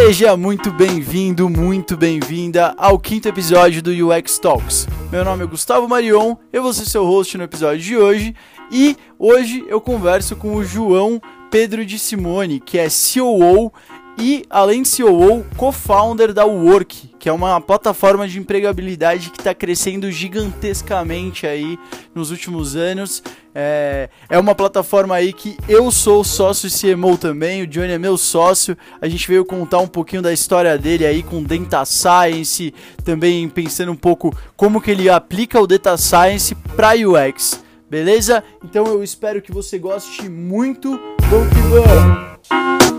Seja muito bem-vindo, muito bem-vinda ao quinto episódio do UX Talks. Meu nome é Gustavo Marion, eu vou ser seu host no episódio de hoje e hoje eu converso com o João Pedro de Simone, que é COO e, além de CEO, co-founder da Work, que é uma plataforma de empregabilidade que está crescendo gigantescamente aí nos últimos anos. É, é uma plataforma aí que eu sou sócio CMO também, o Johnny é meu sócio. A gente veio contar um pouquinho da história dele aí com Data Science, também pensando um pouco como que ele aplica o Data Science para UX. Beleza? Então eu espero que você goste muito. Vamos que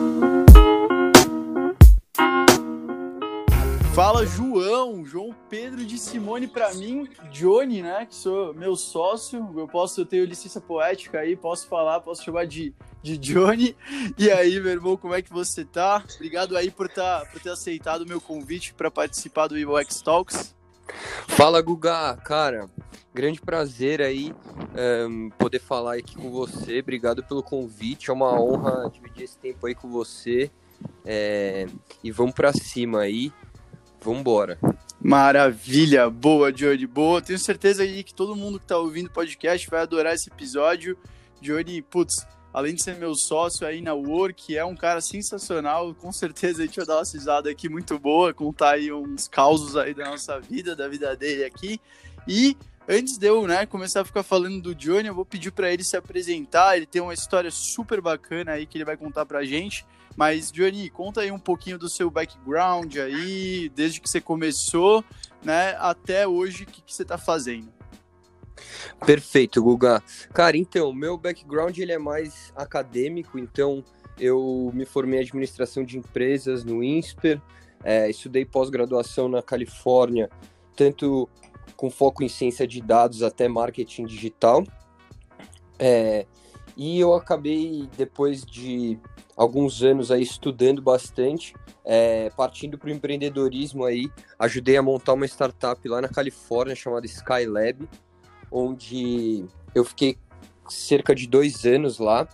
Fala João, João Pedro de Simone para mim, Johnny, né, que sou meu sócio, eu posso, eu tenho licença poética aí, posso falar, posso chamar de, de Johnny. E aí, meu irmão, como é que você tá? Obrigado aí por, tá, por ter aceitado o meu convite para participar do UX Talks. Fala Guga, cara, grande prazer aí um, poder falar aqui com você, obrigado pelo convite, é uma honra dividir esse tempo aí com você. É, e vamos para cima aí. Vambora. Maravilha, boa, Johnny, boa. Tenho certeza aí que todo mundo que tá ouvindo o podcast vai adorar esse episódio. Johnny, putz, além de ser meu sócio aí na Work, é um cara sensacional. Com certeza a gente vai dar uma cisada aqui muito boa, contar aí uns causos aí da nossa vida, da vida dele aqui. E antes de eu né, começar a ficar falando do Johnny, eu vou pedir para ele se apresentar. Ele tem uma história super bacana aí que ele vai contar pra gente. Mas, Johnny, conta aí um pouquinho do seu background aí, desde que você começou, né, até hoje, o que, que você está fazendo. Perfeito, Guga. Cara, então, meu background ele é mais acadêmico, então eu me formei em administração de empresas no INSPER, é, estudei pós-graduação na Califórnia, tanto com foco em ciência de dados até marketing digital. É, e eu acabei, depois de alguns anos aí estudando bastante, é, partindo para o empreendedorismo aí, ajudei a montar uma startup lá na Califórnia chamada Skylab, onde eu fiquei cerca de dois anos lá.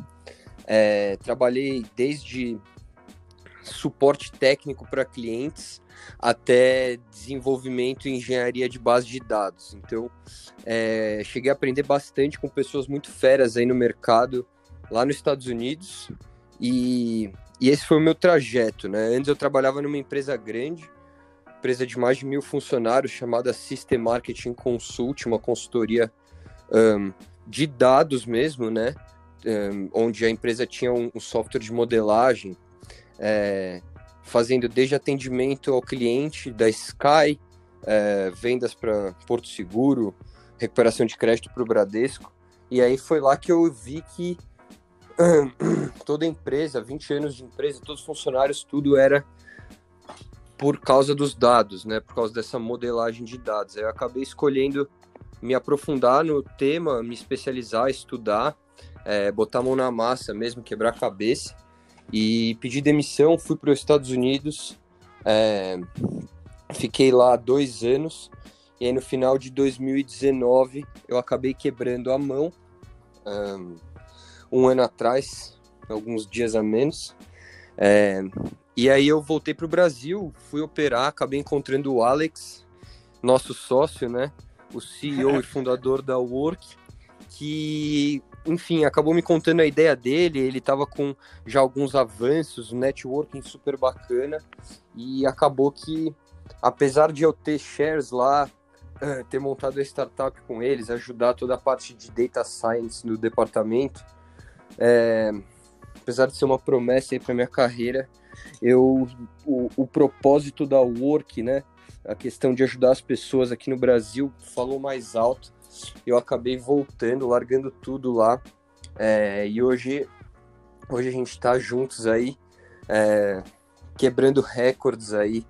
É, trabalhei desde suporte técnico para clientes até desenvolvimento e engenharia de base de dados. Então, é, cheguei a aprender bastante com pessoas muito feras aí no mercado lá nos Estados Unidos e, e esse foi o meu trajeto, né? Antes eu trabalhava numa empresa grande, empresa de mais de mil funcionários, chamada System Marketing Consult, uma consultoria um, de dados mesmo, né? Um, onde a empresa tinha um, um software de modelagem, é, fazendo desde atendimento ao cliente da Sky, é, vendas para Porto Seguro, recuperação de crédito para o Bradesco. E aí foi lá que eu vi que toda empresa, 20 anos de empresa, todos os funcionários, tudo era por causa dos dados, né? Por causa dessa modelagem de dados. Eu acabei escolhendo me aprofundar no tema, me especializar, estudar, é, botar a mão na massa mesmo, quebrar a cabeça. E pedi demissão, fui para os Estados Unidos, é, fiquei lá dois anos. E aí no final de 2019 eu acabei quebrando a mão. Um, um ano atrás, alguns dias a menos. É, e aí eu voltei para o Brasil, fui operar, acabei encontrando o Alex, nosso sócio, né? O CEO e fundador da Work, que, enfim, acabou me contando a ideia dele. Ele estava com já alguns avanços, um networking super bacana, e acabou que, apesar de eu ter shares lá, ter montado a startup com eles, ajudar toda a parte de data science no departamento, é, apesar de ser uma promessa aí para minha carreira, eu o, o, propósito da Work, né, a questão de ajudar as pessoas aqui no Brasil falou mais alto. Eu acabei voltando, largando tudo lá. É, e hoje, hoje a gente está juntos aí, é, quebrando recordes aí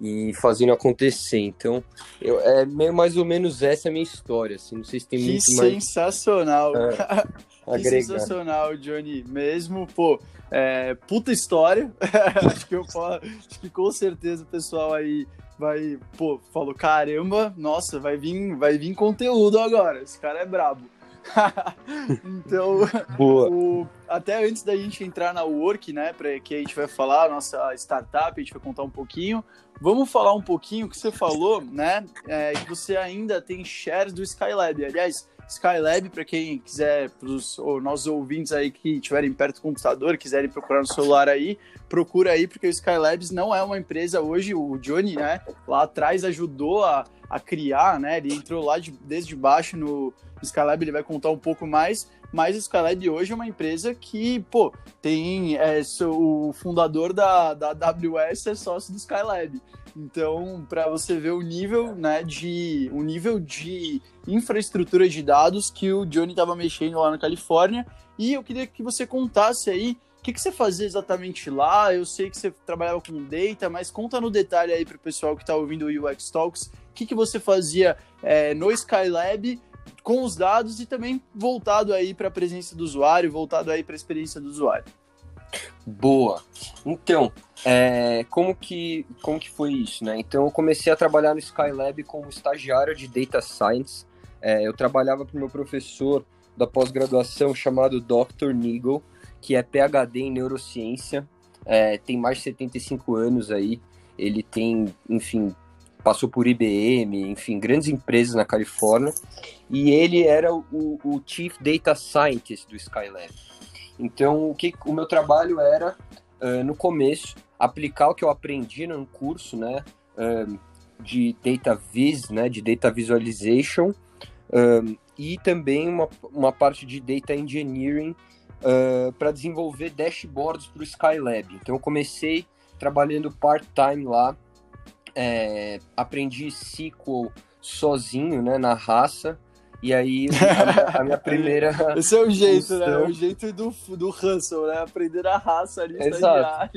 e fazendo acontecer. Então, eu, é meio mais ou menos essa a minha história. Assim, não sei se tem que muito sensacional. mais. É. Que sensacional, Johnny. Mesmo, pô, é, puta história. acho, que eu falo, acho que com certeza o pessoal aí vai, pô, falou, caramba, nossa, vai vir, vai vir conteúdo agora. Esse cara é brabo. então. O, até antes da gente entrar na Work, né, para que a gente vai falar, nossa startup, a gente vai contar um pouquinho. Vamos falar um pouquinho que você falou, né, é, que você ainda tem shares do Skylab. Aliás, Skylab, para quem quiser, para os nossos ouvintes aí que estiverem perto do computador, quiserem procurar no celular aí, procura aí, porque o Skylabs não é uma empresa hoje, o Johnny, né, lá atrás ajudou a, a criar, né, ele entrou lá de, desde baixo no Skylab, ele vai contar um pouco mais, mas o Skylab hoje é uma empresa que, pô, tem é, o fundador da, da AWS é sócio do Skylab. Então, para você ver o nível, né, de o nível de infraestrutura de dados que o Johnny estava mexendo lá na Califórnia, e eu queria que você contasse aí o que, que você fazia exatamente lá. Eu sei que você trabalhava com data, mas conta no detalhe aí para o pessoal que está ouvindo o UX Talks, o que, que você fazia é, no Skylab com os dados e também voltado aí para a presença do usuário, voltado aí para a experiência do usuário. Boa. Então, é, como, que, como que foi isso, né? Então, eu comecei a trabalhar no Skylab como estagiário de Data Science. É, eu trabalhava para o meu professor da pós-graduação chamado Dr. Nigel, que é PhD em neurociência, é, tem mais de 75 anos aí. Ele tem, enfim, passou por IBM, enfim, grandes empresas na Califórnia. E ele era o, o Chief Data Scientist do Skylab. Então, o que o meu trabalho era, uh, no começo, aplicar o que eu aprendi no curso, né, uh, de Data Vis, né, de Data Visualization, uh, e também uma, uma parte de Data Engineering para desenvolver dashboards para o Skylab. Então, eu comecei trabalhando part-time lá, é, aprendi SQL sozinho, né, na raça, e aí, a, a minha primeira. Esse é o jeito, função... né? É o jeito do, do Russell, né? Aprender a raça ali, Exato.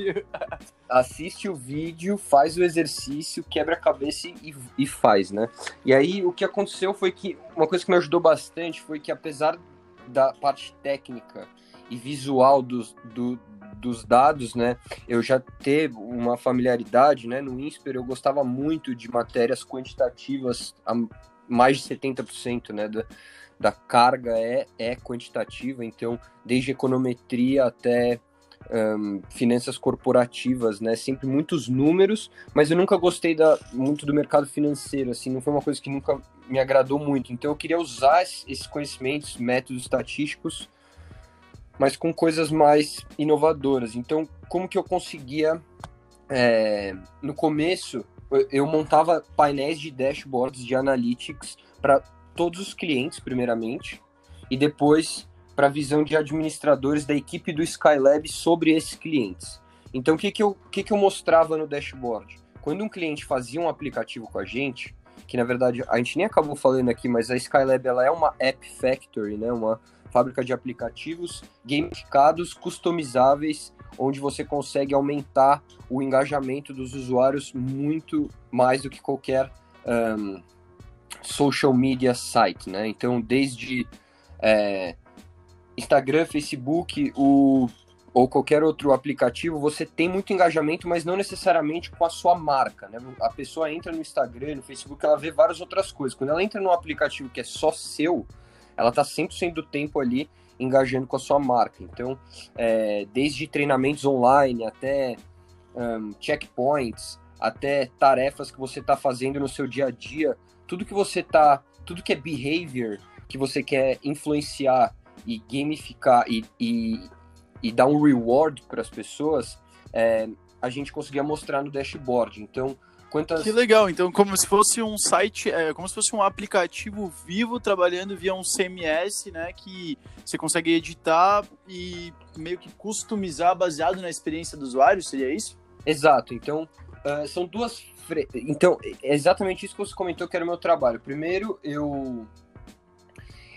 Assiste o vídeo, faz o exercício, quebra a cabeça e, e faz, né? E aí, o que aconteceu foi que. Uma coisa que me ajudou bastante foi que, apesar da parte técnica e visual dos, do, dos dados, né? Eu já teve uma familiaridade, né? No INSPER eu gostava muito de matérias quantitativas mais de 70% né, da, da carga é, é quantitativa, então, desde econometria até um, finanças corporativas, né? Sempre muitos números, mas eu nunca gostei da, muito do mercado financeiro, assim, não foi uma coisa que nunca me agradou muito. Então eu queria usar esses conhecimentos, métodos estatísticos, mas com coisas mais inovadoras. Então, como que eu conseguia, é, no começo, eu montava painéis de dashboards de analytics para todos os clientes, primeiramente, e depois para a visão de administradores da equipe do Skylab sobre esses clientes. Então, o que, que, eu, que, que eu mostrava no dashboard? Quando um cliente fazia um aplicativo com a gente, que na verdade a gente nem acabou falando aqui, mas a Skylab ela é uma app factory, né? uma fábrica de aplicativos gamificados, customizáveis onde você consegue aumentar o engajamento dos usuários muito mais do que qualquer um, social media site, né? Então, desde é, Instagram, Facebook, o, ou qualquer outro aplicativo, você tem muito engajamento, mas não necessariamente com a sua marca, né? A pessoa entra no Instagram, no Facebook, ela vê várias outras coisas. Quando ela entra num aplicativo que é só seu, ela está 100% do tempo ali engajando com a sua marca. Então, é, desde treinamentos online até um, checkpoints, até tarefas que você está fazendo no seu dia a dia, tudo que você está, tudo que é behavior que você quer influenciar e gamificar e, e, e dar um reward para as pessoas, é, a gente conseguia mostrar no dashboard. Então, Quantas... Que legal, então como se fosse um site, é, como se fosse um aplicativo vivo trabalhando via um CMS, né, que você consegue editar e meio que customizar baseado na experiência do usuário, seria isso? Exato, então uh, são duas... Fre... Então, é exatamente isso que você comentou que era o meu trabalho. Primeiro, eu,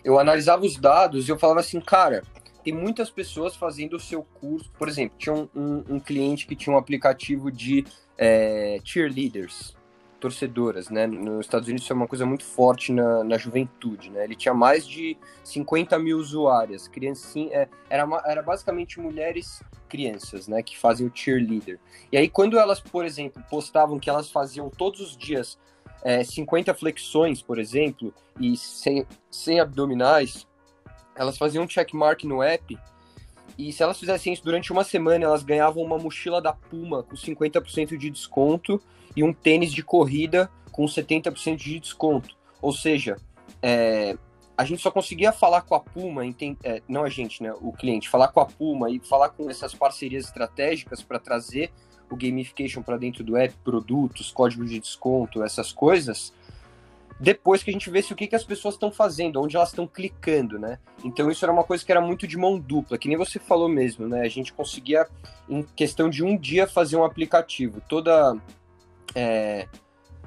eu analisava os dados e eu falava assim, cara, tem muitas pessoas fazendo o seu curso. Por exemplo, tinha um, um, um cliente que tinha um aplicativo de é, cheerleaders, torcedoras, né? Nos Estados Unidos isso é uma coisa muito forte na, na juventude, né? Ele tinha mais de 50 mil usuárias, criancinha, é, era, era basicamente mulheres crianças, né? Que fazem o cheerleader. E aí quando elas, por exemplo, postavam que elas faziam todos os dias é, 50 flexões, por exemplo, e sem, sem abdominais, elas faziam um checkmark no app E se elas fizessem isso durante uma semana, elas ganhavam uma mochila da Puma com 50% de desconto e um tênis de corrida com 70% de desconto. Ou seja, é, a gente só conseguia falar com a Puma, entend, é, não a gente, né, o cliente, falar com a Puma e falar com essas parcerias estratégicas para trazer o gamification para dentro do app, produtos, códigos de desconto, essas coisas, depois que a gente vê o que, que as pessoas estão fazendo, onde elas estão clicando, né? Então isso era uma coisa que era muito de mão dupla, que nem você falou mesmo, né? A gente conseguia, em questão de um dia, fazer um aplicativo. Toda é,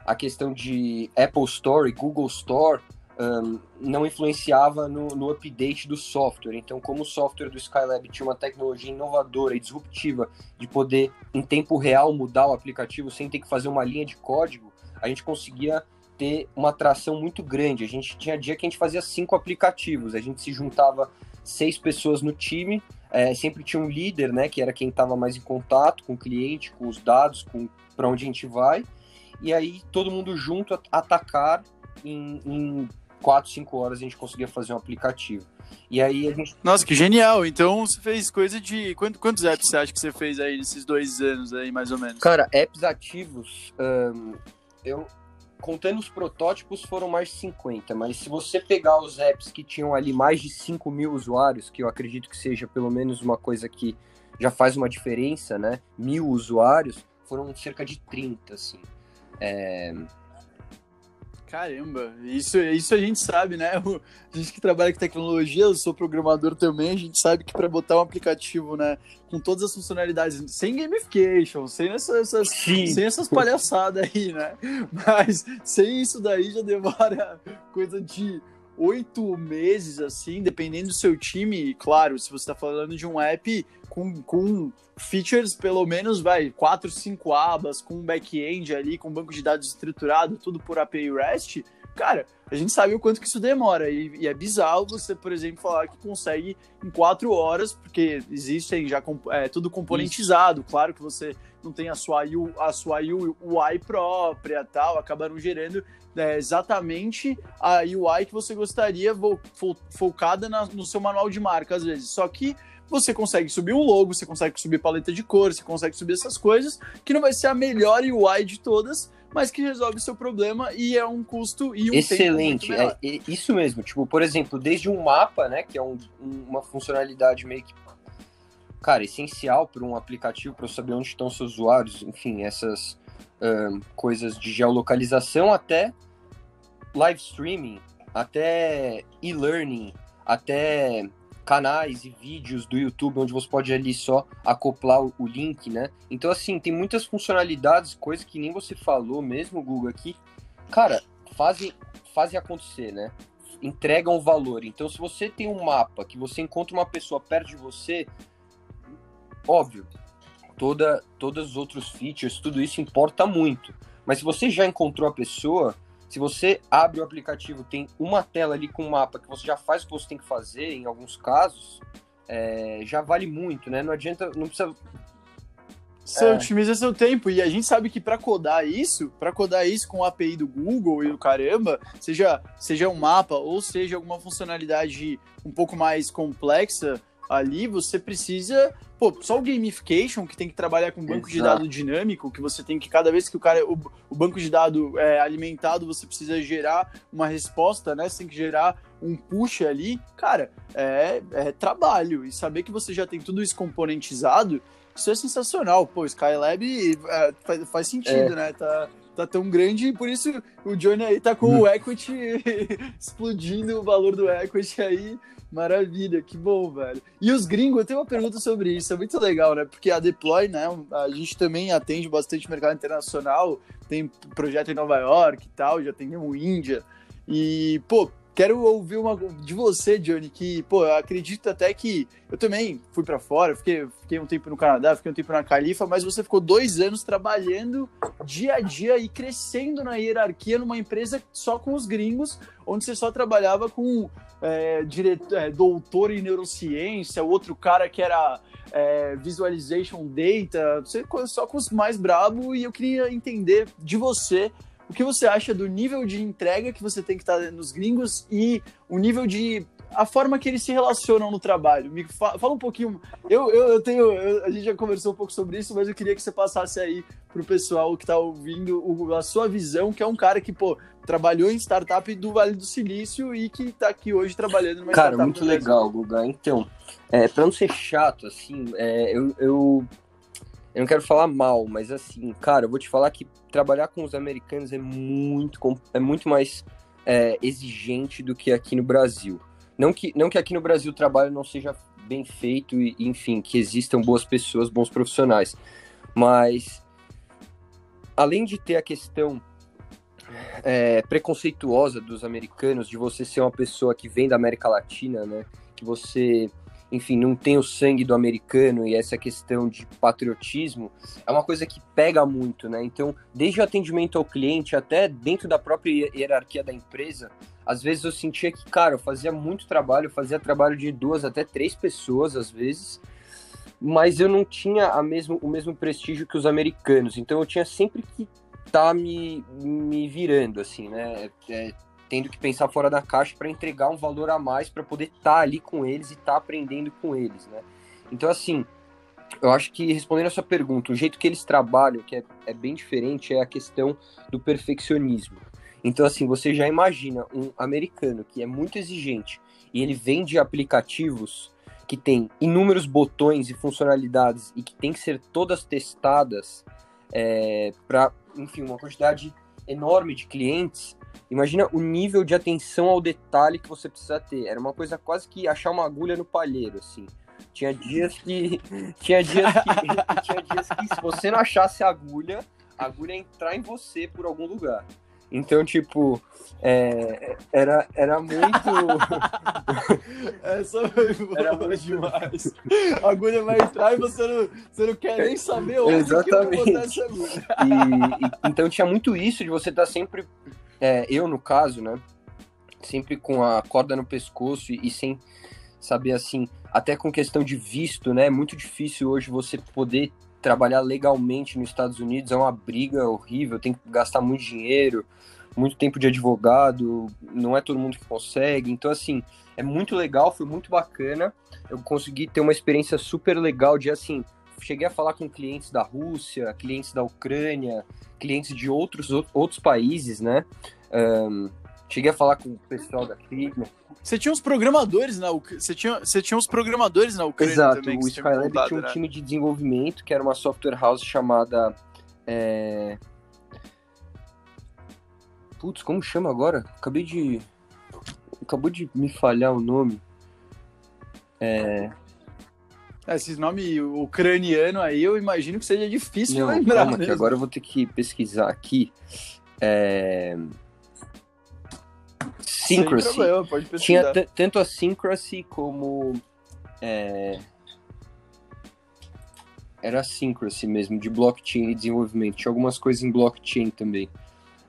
a questão de Apple Store e Google Store um, não influenciava no, no, update do software. Então, como o software do Skylab tinha uma tecnologia inovadora e disruptiva de poder, em tempo real, mudar o aplicativo sem ter que fazer uma linha de código, a gente conseguia ter uma atração muito grande. A gente tinha dia que a gente fazia cinco aplicativos, a gente se juntava seis pessoas no time, é, sempre tinha um líder, né, que era quem estava mais em contato com o cliente, com os dados, com para onde a gente vai, e aí todo mundo junto atacar em, em quatro, cinco horas a gente conseguia fazer um aplicativo. E aí a gente... Nossa, que genial! Então você fez coisa de. Quantos apps você acha que você fez aí nesses dois anos aí, mais ou menos? Cara, apps ativos, eu, contando os protótipos, foram mais de 50, mas se você pegar os apps que tinham ali mais de 5 mil usuários, que eu acredito que seja pelo menos uma coisa que já faz uma diferença, né? Mil usuários, foram cerca de 30, assim. É... Caramba, isso, isso a gente sabe, né? A gente que trabalha com tecnologia, eu sou programador também, a gente sabe que para botar um aplicativo, né, com todas as funcionalidades, sem gamification, sem essas, essas sem essas palhaçadas aí, né? Mas sem isso daí já demora coisa de oito meses, assim, dependendo do seu time. Claro, se você está falando de um app com, com features, pelo menos, vai, quatro, cinco abas, com um back-end ali, com banco de dados estruturado, tudo por API REST, cara, a gente sabe o quanto que isso demora. E, e, é bizarro você, por exemplo, falar que consegue em quatro horas, porque existem já é, tudo componentizado. Isso. Claro que você não tem a sua UI, a sua UI própria tal, acabaram gerando é, exatamente a UI que você gostaria, vo, fo, focada na, no seu manual de marca, às vezes. Só que você consegue subir um logo, você consegue subir paleta de cor, você consegue subir essas coisas, que não vai ser a melhor UI de todas, mas que resolve o seu problema e é um custo e um Excelente, é, é, isso mesmo. Tipo, por exemplo, desde um mapa, né, que é um, uma funcionalidade meio que cara, essencial para um aplicativo para saber onde estão seus usuários, enfim, essas coisas de geolocalização até live streaming, até e-learning, até canais e vídeos do YouTube onde você pode ali só acoplar o, link, né? Então, assim, tem muitas funcionalidades, coisas que nem você falou mesmo, Google, aqui. Cara, fazem, fazem acontecer, né? Entregam valor. Então, se você tem um mapa que você encontra uma pessoa perto de você, óbvio, toda, todos os outros features, tudo isso importa muito. Mas se você já encontrou a pessoa, se você abre o aplicativo, tem uma tela ali com um mapa que você já faz o que você tem que fazer, em alguns casos, é, já vale muito, né? Não adianta, não precisa. Você é. otimiza seu tempo e a gente sabe que para codar isso, para codar isso com a API do Google e do caramba, seja, seja um mapa ou seja alguma funcionalidade um pouco mais complexa, ali você precisa. Pô, só o gamification, que tem que trabalhar com banco Exato. de dados dinâmico, que você tem que, cada vez que o cara. O, o banco de dados é alimentado, você precisa gerar uma resposta, né? Você tem que gerar um push ali. Cara, é, é trabalho. E saber que você já tem tudo isso componentizado, isso é sensacional. Pô, Skylab é, faz, faz sentido, é. né? Tá, tá tão grande e por isso o Johnny aí tá com o equity explodindo o valor do equity aí Maravilha, que bom, velho. E os gringos, eu tenho uma pergunta sobre isso, é muito legal, né? Porque a Deploy, né, a gente também atende bastante mercado internacional, tem projeto em Nova York e tal, já atendemos Índia. E, pô, Quero ouvir uma de você, Johnny, que, pô, eu acredito até que eu também fui para fora, fiquei, fiquei um tempo no Canadá, fiquei um tempo na Califa, mas você ficou dois anos trabalhando dia a dia e crescendo na hierarquia numa empresa só com os gringos, onde você só trabalhava com é, diretor, é, doutor em neurociência, outro cara que era é, visualization data, você só com os mais brabo e eu queria entender de você o que você acha do nível de entrega que você tem que estar nos gringos e o nível de a forma que eles se relacionam no trabalho. Me fala, fala um pouquinho. Eu, eu, eu tenho. Eu, a gente já conversou um pouco sobre isso, mas eu queria que você passasse aí pro pessoal que tá ouvindo o, a sua visão, que é um cara que, pô, trabalhou em startup do Vale do Silício e que tá aqui hoje trabalhando numa Cara, muito legal, Guga. Então, é, pra não ser chato, assim, é, eu, eu, eu não quero falar mal, mas assim, cara, eu vou te falar que trabalhar com os americanos é muito, é muito mais é, exigente do que aqui no Brasil. Não que, não que aqui no Brasil o trabalho não seja bem feito e, enfim, que existam boas pessoas, bons profissionais. Mas, além de ter a questão é, preconceituosa dos americanos, de você ser uma pessoa que vem da América Latina, né? Que você enfim, não tem o sangue do americano e essa questão de patriotismo é uma coisa que pega muito, né? Então, desde o atendimento ao cliente até dentro da própria hierarquia da empresa, às vezes eu sentia que, cara, eu fazia muito trabalho, fazia trabalho de duas até três pessoas às vezes, mas eu não tinha a mesmo, o mesmo prestígio que os americanos. Então, eu tinha sempre que tá me, me virando, assim, né? É, tendo que pensar fora da caixa para entregar um valor a mais para poder estar tá ali com eles e estar tá aprendendo com eles, né? Então, assim, eu acho que respondendo a sua pergunta, o jeito que eles trabalham, que é, é bem diferente, é a questão do perfeccionismo. Então, assim, você já imagina um americano que é muito exigente e ele vende aplicativos que tem inúmeros botões e funcionalidades e que tem que ser todas testadas é, para, enfim, uma quantidade enorme de clientes Imagina o nível de atenção ao detalhe que você precisa ter. Era uma coisa quase que achar uma agulha no palheiro, assim. Tinha dias que. Tinha dias que. tinha dias que se você não achasse a agulha, a agulha ia entrar em você por algum lugar. Então, tipo, é, era, era muito. Essa foi boa era muito demais. A agulha vai entrar e você não, você não quer nem saber onde Exatamente. que essa agulha. E, e, então tinha muito isso de você estar tá sempre é, eu, no caso, né, sempre com a corda no pescoço e, e, sem saber, assim, até com questão de visto, né, é muito difícil hoje você poder trabalhar legalmente nos Estados Unidos, é uma briga horrível, tem que gastar muito dinheiro, muito tempo de advogado, não é todo mundo que consegue, então, assim, é muito legal, foi muito bacana, eu consegui ter uma experiência super legal de, assim, cheguei a falar com clientes da Rússia, clientes da Ucrânia, clientes de outros, outros países, né? Um, cheguei a falar com o pessoal da Figma. Você tinha uns programadores na Ucrânia. Você tinha, você tinha uns programadores na Ucrânia Exato, também. o Skylab tinha um né? time de desenvolvimento que era uma software house chamada. É... Putz, como chama agora? Acabei de. Acabou de me falhar o nome. É. É, esse nome ucraniano aí, eu imagino que seja difícil Não, lembrar. Calma, que agora eu vou ter que pesquisar aqui. É... Syncrasy. Problema. Tinha tanto a Syncrasy como. É... Era a Syncrasy mesmo, de blockchain e desenvolvimento. Tinha algumas coisas em blockchain também.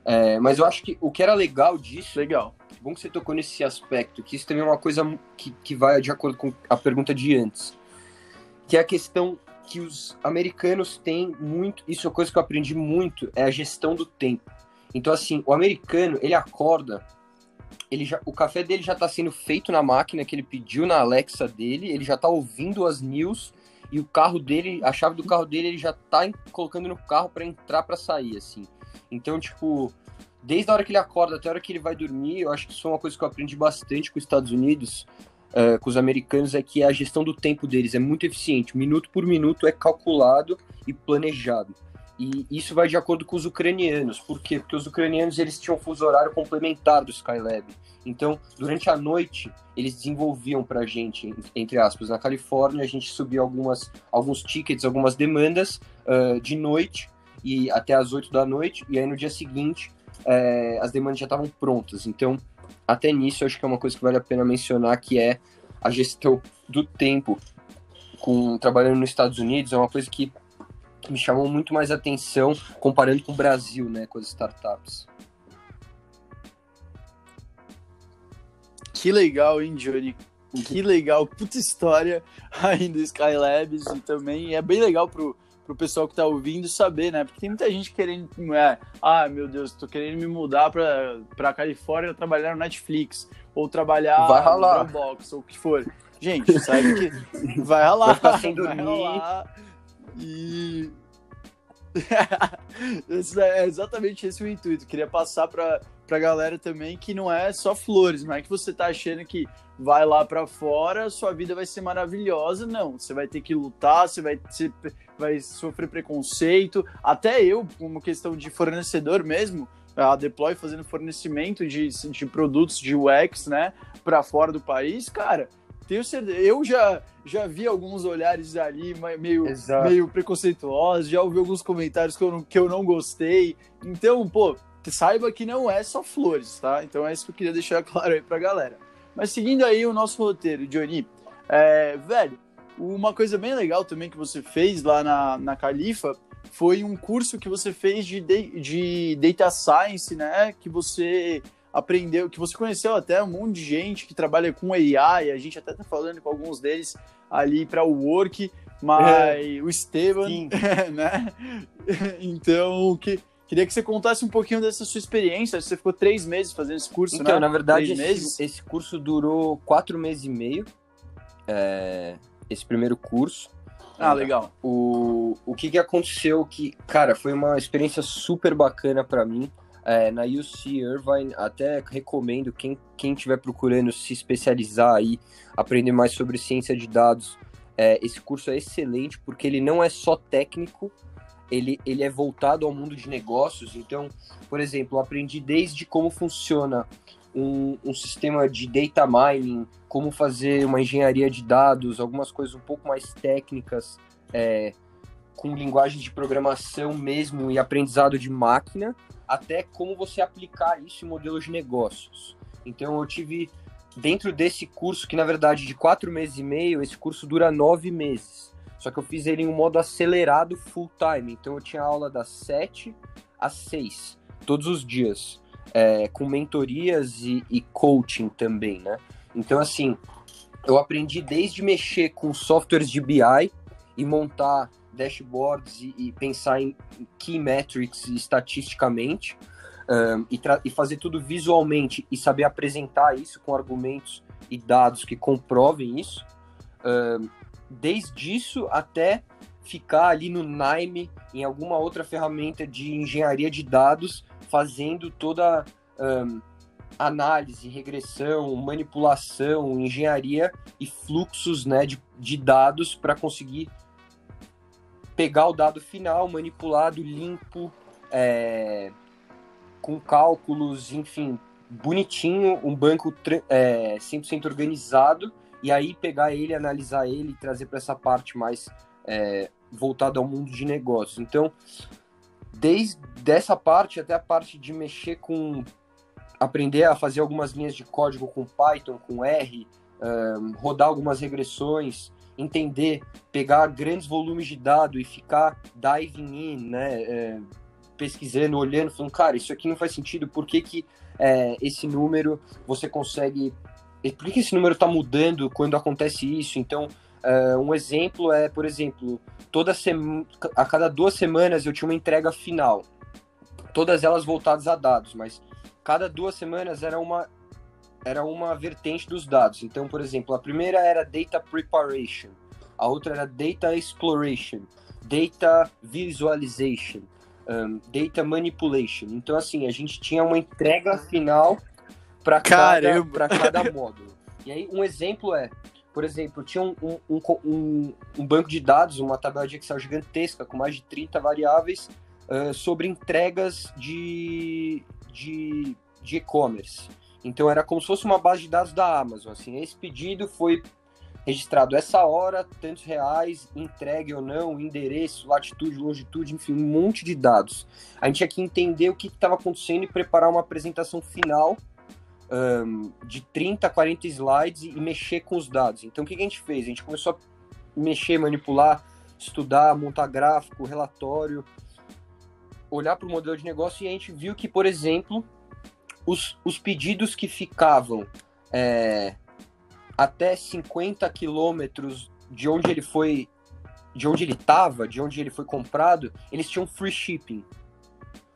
É, mas eu acho que o que era legal disso. Legal. Bom que você tocou nesse aspecto, que isso também é uma coisa que, que vai de acordo com a pergunta de antes que é a questão que os americanos têm muito, isso é uma coisa que eu aprendi muito, é a gestão do tempo. Então, assim, o americano, ele acorda, ele já, o café dele já está sendo feito na máquina que ele pediu na Alexa dele, ele já está ouvindo as news e o carro dele, a chave do carro dele, ele já está colocando no carro para entrar para sair, assim. Então, tipo, desde a hora que ele acorda até a hora que ele vai dormir, eu acho que isso é uma coisa que eu aprendi bastante com os Estados Unidos, uh, com os americanos é que a gestão do tempo deles é muito eficiente. Minuto por minuto é calculado e planejado. E isso vai de acordo com os ucranianos. Por quê? Porque os ucranianos eles tinham um fuso horário complementar do Skylab. Então, durante a noite, eles desenvolviam para a gente, entre aspas, na Califórnia, a gente subia algumas, alguns tickets, algumas demandas uh, de noite e até as 8 da noite, e aí no dia seguinte uh, as demandas já estavam prontas. Então, até nisso, acho que é uma coisa que vale a pena mencionar, que é a gestão do tempo com trabalhando nos Estados Unidos, é uma coisa que me chamou muito mais atenção comparando com o Brasil, né, com as startups. Que legal, hein, Johnny? Que legal, puta história aí do Skylabs e também é bem legal pro, pro pessoal que tá ouvindo saber, né? Porque tem muita gente querendo, é, ah, meu Deus, tô querendo me mudar pra, pra Califórnia trabalhar no Netflix. ou trabalhar no Dropbox, ou o que for. Gente, sabe que vai ralar, vai, vai ralar. E é exatamente esse o intuito. Queria passar para pra galera também que não é só flores, não é que você tá achando que vai lá para fora, sua vida vai ser maravilhosa, não. Você vai ter que lutar, você vai, ser, vai sofrer preconceito. Até eu, como questão de fornecedor mesmo, a Deploy fazendo fornecimento de, de produtos de UX, né, para fora do país, cara tenho certeza. Eu já, já vi alguns olhares ali meio, meio preconceituosos, já ouvi alguns comentários que eu, não, que eu não gostei. Então, pô, saiba que não é só flores, tá? Então é isso que eu queria deixar claro aí pra galera. Mas seguindo aí o nosso roteiro, Johnny, é, velho, uma coisa bem legal também que você fez lá na, na Califa foi um curso que você fez de, de Data Science, né? Que você aprendeu, que você conheceu até um monte de gente que trabalha com AI, a gente até tá falando com alguns deles ali para o Work, mas é. o Esteban, né? Então, que, queria que você contasse um pouquinho dessa sua experiência. Você ficou três meses fazendo esse curso, então, né? na verdade, esse, esse, curso durou quatro meses e meio. É, esse primeiro curso. Ah, legal. O, o que, que aconteceu que, cara, foi uma experiência super bacana para mim é, na UC Irvine, até recomendo quem quem estiver procurando se especializar aí, aprender mais sobre ciência de dados, é, esse curso é excelente porque ele não é só técnico, ele, ele é voltado ao mundo de negócios. Então, por exemplo, aprendi desde como funciona um, um sistema de data mining, como fazer uma engenharia de dados, algumas coisas um pouco mais técnicas, é, com linguagem de programação mesmo e aprendizado de máquina, até como você aplicar isso em modelos de negócios. Então eu tive dentro desse curso, que na verdade de quatro meses e meio, esse curso dura nove meses. Só que eu fiz ele em um modo acelerado full time. Então eu tinha aula das sete às seis, todos os dias, é, com mentorias e, e coaching também, né? Então assim, eu aprendi desde mexer com softwares de BI e montar dashboards e, e pensar em key metrics estatisticamente um, e, e, fazer tudo visualmente e saber apresentar isso com argumentos e dados que comprovem isso. Um, desde isso até ficar ali no Nime, em alguma outra ferramenta de engenharia de dados, fazendo toda um, análise, regressão, manipulação, engenharia e fluxos né, de, de dados para conseguir pegar o dado final, manipulado, limpo, é, com cálculos, enfim, bonitinho, um banco é, 100% organizado, e aí pegar ele, analisar ele e trazer para essa parte mais é, voltada ao mundo de negócios. Então, desde essa parte até a parte de mexer com aprender a fazer algumas linhas de código com Python, com R, um, rodar algumas regressões, entender, pegar grandes volumes de dados e ficar diving in, né, é, pesquisando, olhando, falando, cara, isso aqui não faz sentido, por que, que é, esse número você consegue. Por que, esse número está mudando quando acontece isso? Então, é, um exemplo é, por exemplo, toda a cada duas semanas eu tinha uma entrega final, todas elas voltadas a dados, mas cada duas semanas era uma era uma vertente dos dados. Então, por exemplo, a primeira era data preparation, a outra era data exploration, data visualization, um, data manipulation. Então, assim, a gente tinha uma entrega final para cada, cada módulo. E aí, um exemplo é, por exemplo, tinha um, um, um, um, banco de dados, uma tabela de Excel gigantesca com mais de 30 variáveis uh, sobre entregas de, de, de e-commerce. Então era como se fosse uma base de dados da Amazon. Assim, esse pedido foi registrado essa hora, tantos reais, entregue ou não, endereço, latitude, longitude, enfim, um monte de dados. A gente tinha que entender o que estava acontecendo e preparar uma apresentação final um, de 30, 40 slides e, mexer com os dados. Então o que, que a gente fez? A gente começou a mexer, manipular, estudar, montar gráfico, relatório, olhar para o modelo de negócio e a gente viu que, por exemplo, os, os pedidos que ficavam é, até 50 quilômetros de onde ele foi, de onde ele estava, de onde ele foi comprado, eles tinham free shipping.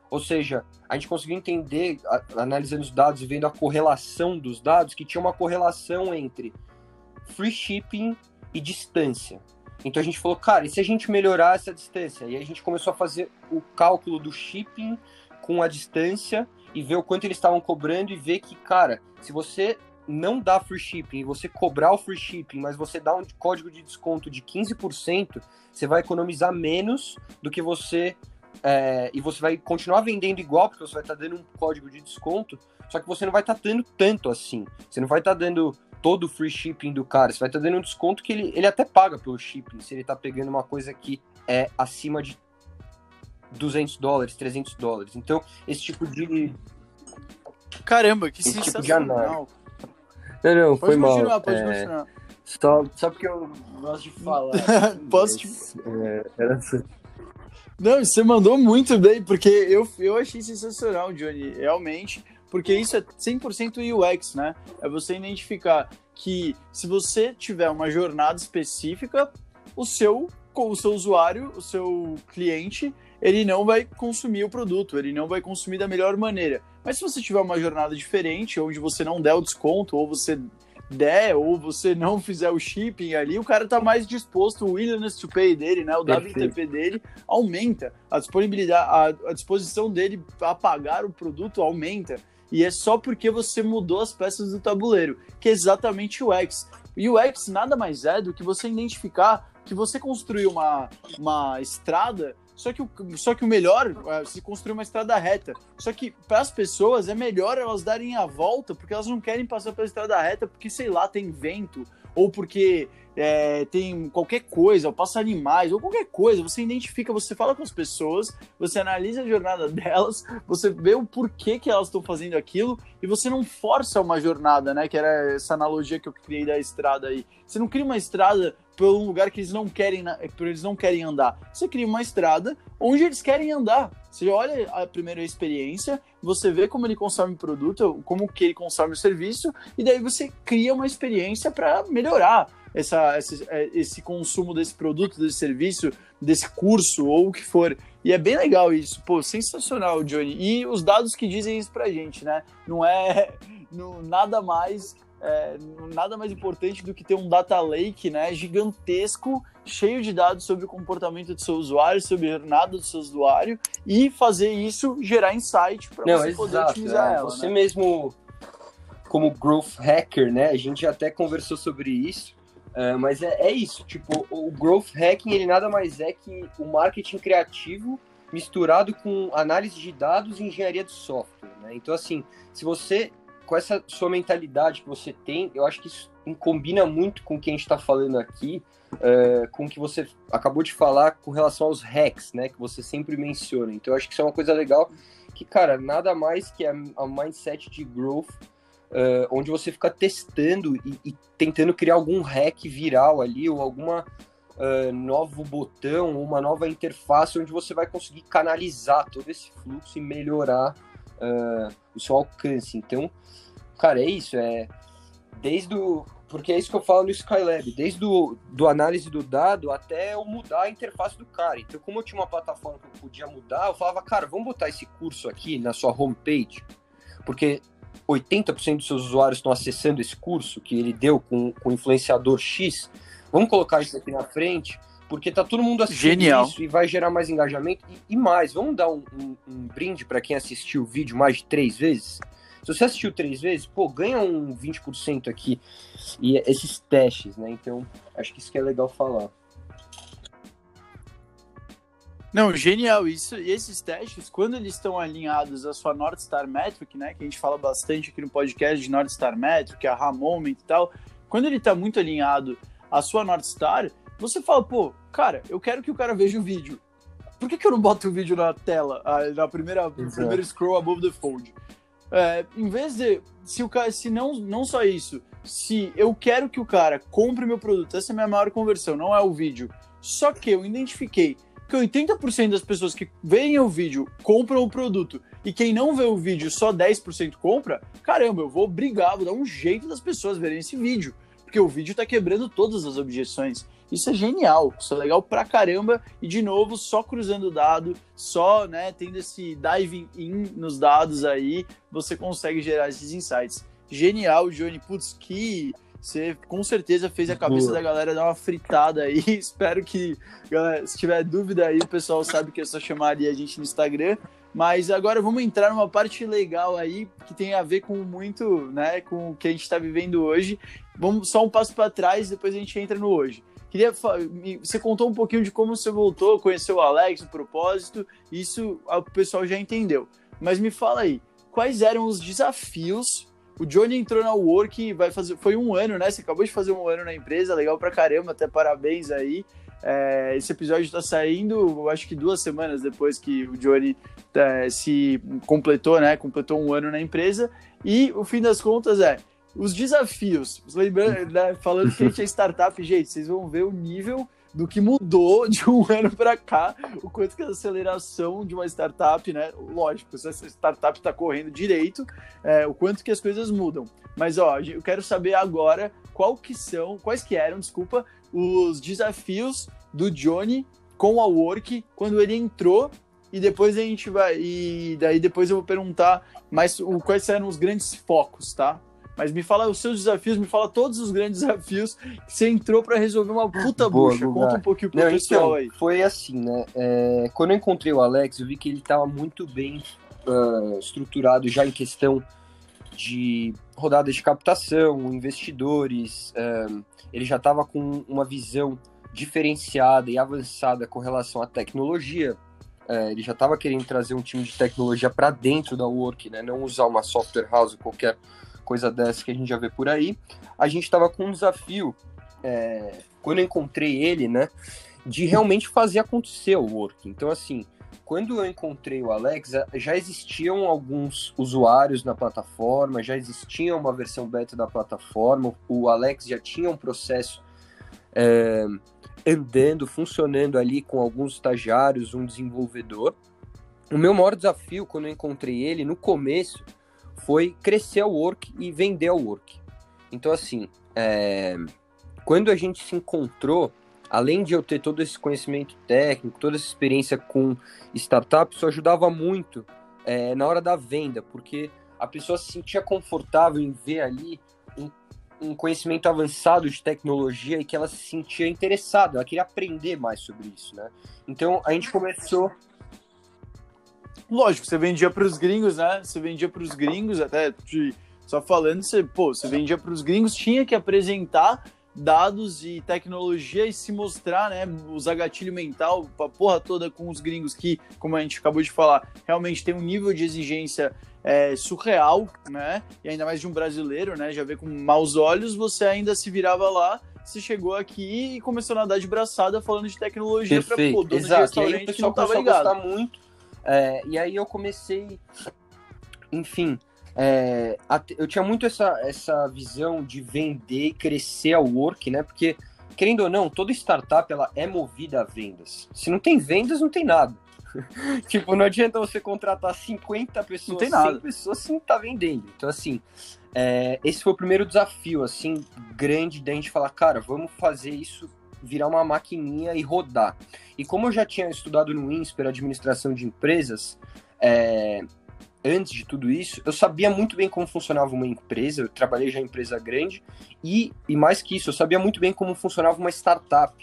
Ou seja, a gente conseguiu entender, analisando os dados e vendo a correlação dos dados, que tinha uma correlação entre free shipping e distância. Então a gente falou, cara, e se a gente melhorar essa distância? E a gente começou a fazer o cálculo do shipping com a distância e ver o quanto eles estavam cobrando e ver que, cara, se você não dá free shipping você cobrar o free shipping, mas você dá um código de desconto de 15%, você vai economizar menos do que você. É, e você vai continuar vendendo igual, porque você vai estar tá dando um código de desconto, só que você não vai estar tá dando tanto assim. Você não vai estar tá dando todo o free shipping do cara, você vai estar tá dando um desconto que ele, ele até paga pelo shipping, se ele está pegando uma coisa que é acima de 200 dólares, 300 dólares. Então, esse tipo de. Caramba, que esse sensacional. Tipo não, não, pode foi continuar, mal. Pode é... continuar. Só, só porque eu gosto de falar. Posso te... É, era... Assim. Não, você mandou muito bem, porque eu, eu achei sensacional, Johnny, realmente, porque isso é 100% UX, né? É você identificar que se você tiver uma jornada específica, o seu, o seu usuário, o seu cliente, ele não vai consumir o produto, ele não vai consumir da melhor maneira. Mas se você tiver uma jornada diferente, onde você não der o desconto, ou você der, ou você não fizer o shipping ali, o cara tá mais disposto, o willingness to pay dele, né? O Perfeito. WTP dele aumenta. A disponibilidade, a, a disposição dele a pagar o produto aumenta. E é só porque você mudou as peças do tabuleiro, que é exatamente o UX. O UX nada mais é do que você identificar que você construiu uma, uma estrada só que, o, só que o melhor é se construir uma estrada reta. Só que para as pessoas é melhor elas darem a volta, porque elas não querem passar pela estrada reta, porque sei lá, tem vento, ou porque é, tem qualquer coisa, ou passa animais, ou qualquer coisa. Você identifica, você fala com as pessoas, você analisa a jornada delas, você vê o porquê que elas estão fazendo aquilo, e você não força uma jornada, né? Que era essa analogia que eu criei da estrada aí. Você não cria uma estrada por um lugar que eles não querem, eles não querem andar. Você cria uma estrada onde eles querem andar. Você olha a primeira experiência, você vê como ele consome o produto, como que ele consome o serviço, e daí você cria uma experiência para melhorar essa, esse, é, esse consumo desse produto, desse serviço, desse curso ou o que for. E é bem legal isso, pô, sensacional, Johnny. E os dados que dizem isso pra gente, né? Não é no, nada mais é, nada mais importante do que ter um data lake né, gigantesco, cheio de dados sobre o comportamento do seu usuário, sobre a jornada do seu usuário, e fazer isso gerar insight para você exato, poder otimizar é, ela. Você né? mesmo, como growth hacker, né, a gente até conversou sobre isso, é, mas é, é, isso, tipo, o growth hacking ele nada mais é que o marketing criativo misturado com análise de dados e engenharia de software, né? Então, assim, se você com essa sua mentalidade que você tem, eu acho que isso combina muito com o que a gente está falando aqui, uh, com o que você acabou de falar com relação aos hacks, né? Que você sempre menciona. Então, eu acho que isso é uma coisa legal que, cara, nada mais que a, a mindset de growth, uh, onde você fica testando e, e, tentando criar algum hack viral ali, ou alguma uh, novo botão, uma nova interface, onde você vai conseguir canalizar todo esse fluxo e melhorar uh, o seu alcance. Então, cara, é isso. É desde o. Porque é isso que eu falo no Skylab, desde do, do análise do dado até eu mudar a interface do cara. Então, como eu tinha uma plataforma que eu podia mudar, eu falava, cara, vamos botar esse curso aqui na sua homepage, porque 80% dos seus usuários estão acessando esse curso que ele deu com, o influenciador X. Vamos colocar isso aqui na frente porque tá todo mundo assistindo Genial. isso e vai gerar mais engajamento. E, e mais, vamos dar um, um, um brinde para quem assistiu o vídeo mais de três vezes? Se você assistiu três vezes, pô, ganha um 20% aqui. E esses testes, né? Então, acho que isso que é legal falar. Não, genial isso. E esses testes, quando eles estão alinhados à sua North Star Metric, né, que a gente fala bastante aqui no podcast de North Star Metric, a Moment e tal, quando ele está muito alinhado à sua North Star, você fala, pô, cara, eu quero que o cara veja o vídeo. Por que, que eu não boto o vídeo na tela, na primeira, primeiro scroll above the fold? É, em vez de, se o cara, se não, não só isso, se eu quero que o cara compre meu produto, essa é a minha maior conversão, não é o vídeo. Só que eu identifiquei que 80% das pessoas que veem o vídeo compram o produto e quem não vê o vídeo só 10% compra, caramba, eu vou brigar, vou dar um jeito das pessoas verem esse vídeo. porque o vídeo tá quebrando todas as objeções. Isso é genial, isso é legal pra caramba. E de novo, só cruzando o dado, só né, tendo esse diving in nos dados aí, você consegue gerar esses insights. Genial, Johnny. Putz, que você com certeza fez a cabeça Boa. da galera dar uma fritada aí. Espero que, galera, se tiver dúvida aí, o pessoal sabe que é só chamar ali a gente no Instagram. Mas agora vamos entrar numa parte legal aí que tem a ver com muito, né, com o que a gente está vivendo hoje. Vamos só um passo para trás, depois a gente entra no hoje. Queria você contou um pouquinho de como você voltou, conheceu o Alex, o propósito. Isso o pessoal já entendeu. Mas me fala aí, quais eram os desafios? O Johnny entrou na Work, vai fazer, foi um ano, né? Você acabou de fazer um ano na empresa, legal pra caramba, até parabéns aí. É, esse episódio está saindo, acho que duas semanas depois que o Johnny é, se completou, né? Completou um ano na empresa. E o fim das contas é os desafios. Né, falando que a gente é startup, gente, vocês vão ver o nível do que mudou de um ano para cá, o quanto que a aceleração de uma startup, né? Lógico, se essa startup está correndo direito, é, o quanto que as coisas mudam. Mas ó, eu quero saber agora qual que são, quais que eram, desculpa, os desafios do Johnny com a Work quando ele entrou e depois a gente vai e daí depois eu vou perguntar mais o, quais eram os grandes focos, tá? Mas me fala os seus desafios, me fala todos os grandes desafios que você entrou para resolver uma puta Boa, bucha. Guga. Conta um pouquinho pro Não, pessoal então, aí. Foi assim, né? É, quando eu encontrei o Alex, eu vi que ele estava muito bem uh, estruturado já em questão de rodadas de captação, investidores. Uh, ele já estava com uma visão diferenciada e avançada com relação à tecnologia. Uh, ele já estava querendo trazer um time de tecnologia para dentro da Work, né? Não usar uma software house qualquer coisa dessa que a gente já vê por aí. A gente estava com um desafio, é, quando eu encontrei ele, né, de realmente fazer acontecer o work. Então, assim, quando eu encontrei o Alex, já existiam alguns usuários na plataforma, já existia uma versão beta da plataforma, o Alex já tinha um processo é, andando, funcionando ali com alguns estagiários, um desenvolvedor. O meu maior desafio quando eu encontrei ele, no começo, foi crescer o work e vender o work. Então, assim, é... quando a gente se encontrou, além de eu ter todo esse conhecimento técnico, toda essa experiência com startups, isso ajudava muito é, na hora da venda, porque a pessoa se sentia confortável em ver ali um, um, conhecimento avançado de tecnologia e que ela se sentia interessada, ela queria aprender mais sobre isso, né? Então a gente começou lógico, você vendia para os gringos, né? Você vendia para os gringos, até de, só falando, você, pô, você vendia para os gringos, tinha que apresentar dados e tecnologia e se mostrar, né, usar gatilho mental, a porra toda com os gringos que, como a gente acabou de falar, realmente tem um nível de exigência é, surreal, né, e ainda mais de um brasileiro, né, já vê com maus olhos, você ainda se virava lá, você chegou aqui e começou a andar de braçada falando de tecnologia para pô, dono Exato. de restaurante aí que não tava ligado. muito é, e aí eu comecei, enfim, é, eu tinha muito essa, essa visão de vender e crescer ao work, né? Porque, querendo ou não, toda startup ela é movida a vendas. Se não tem vendas, não tem nada. tipo, não adianta você contratar 50 pessoas, não tem nada. 100 pessoas se não tá vendendo. Então, assim, é, esse foi o primeiro desafio, assim, grande da gente falar, cara, vamos fazer isso virar uma maquininha e rodar. E como eu já tinha estudado no INSPER, administração de empresas, é, antes de tudo isso, eu sabia muito bem como funcionava uma empresa, eu trabalhei já em empresa grande, e, e mais que isso, eu sabia muito bem como funcionava uma startup.